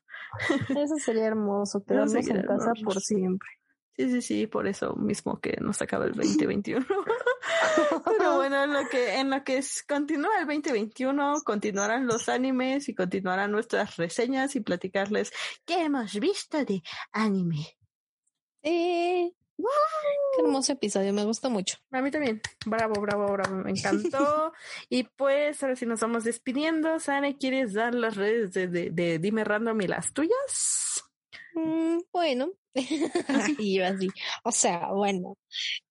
Eso sería hermoso, quedarnos en casa por siempre. Sí, sí, sí, por eso mismo que nos acaba el 2021. Pero bueno, en lo que, en lo que es, continúa el 2021, continuarán los animes y continuarán nuestras reseñas y platicarles qué hemos visto de anime. Eh, Qué hermoso episodio, me gusta mucho. A mí también. Bravo, bravo, bravo, me encantó. y pues, ahora sí nos vamos despidiendo. Sane, ¿quieres dar las redes de, de, Dime Random y las tuyas? Mm, bueno, y yo así, o sea, bueno,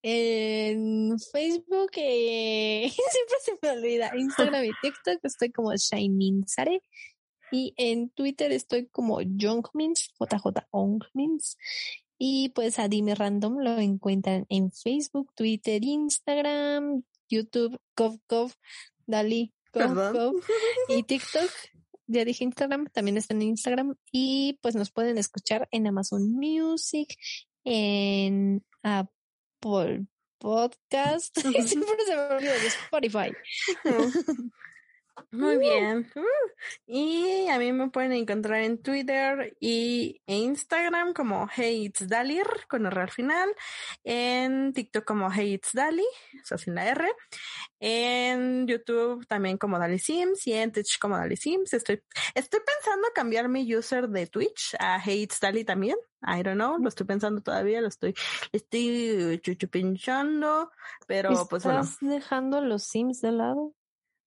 en Facebook eh, siempre se me olvida, Instagram y TikTok estoy como Shining Sare y en Twitter estoy como Jongmins, JJ Ongmins y pues a Dime Random lo encuentran en Facebook, Twitter, Instagram, YouTube, GovGov, Dali, GovGov y TikTok. Ya dije Instagram, también está en Instagram y pues nos pueden escuchar en Amazon Music, en Apple Podcast, siempre se me olvida de Spotify. Muy bien. Uh, y a mí me pueden encontrar en Twitter y Instagram como Hey It's Dalir con R al final. En TikTok como Hey It's Dali, eso sin la R. En YouTube también como Dali Sims y en Twitch como Dali Sims. Estoy, estoy pensando cambiar mi user de Twitch a Hey It's Dali también. I don't know, lo estoy pensando todavía, lo estoy, estoy chuchupinchando, pero pues bueno. ¿Estás dejando los Sims de lado?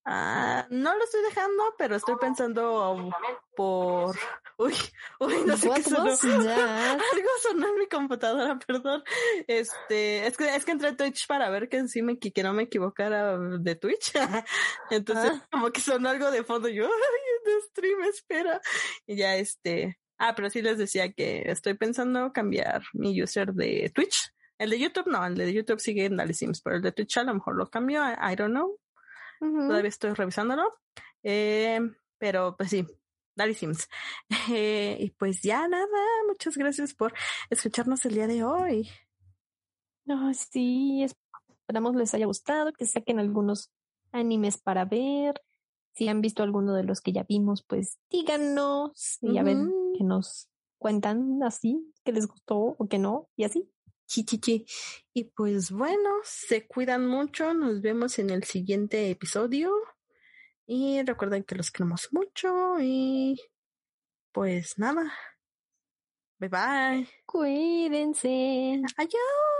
Ah, no lo estoy dejando, pero estoy pensando por. Uy, uy, no sé qué sonó. Algo sonó en mi computadora, perdón. Este, es que, es que entré a Twitch para ver que sí me, que no me equivocara de Twitch. Entonces, ah. como que sonó algo de fondo. Yo, ay, de stream, espera. Y ya este. Ah, pero sí les decía que estoy pensando cambiar mi user de Twitch El de YouTube no, el de YouTube sigue en Dali Sims, pero el de Twitch a lo mejor lo cambió, I, don't know. Todavía estoy revisándolo. Eh, pero pues sí, Dali Sims. Eh, y pues ya nada, muchas gracias por escucharnos el día de hoy. No, sí, esperamos les haya gustado, que saquen algunos animes para ver. Si han visto alguno de los que ya vimos, pues díganos y a ver que nos cuentan así, que les gustó o que no, y así. Chichichi. Y pues bueno, se cuidan mucho. Nos vemos en el siguiente episodio. Y recuerden que los queremos mucho. Y pues nada. Bye bye. Cuídense. Adiós.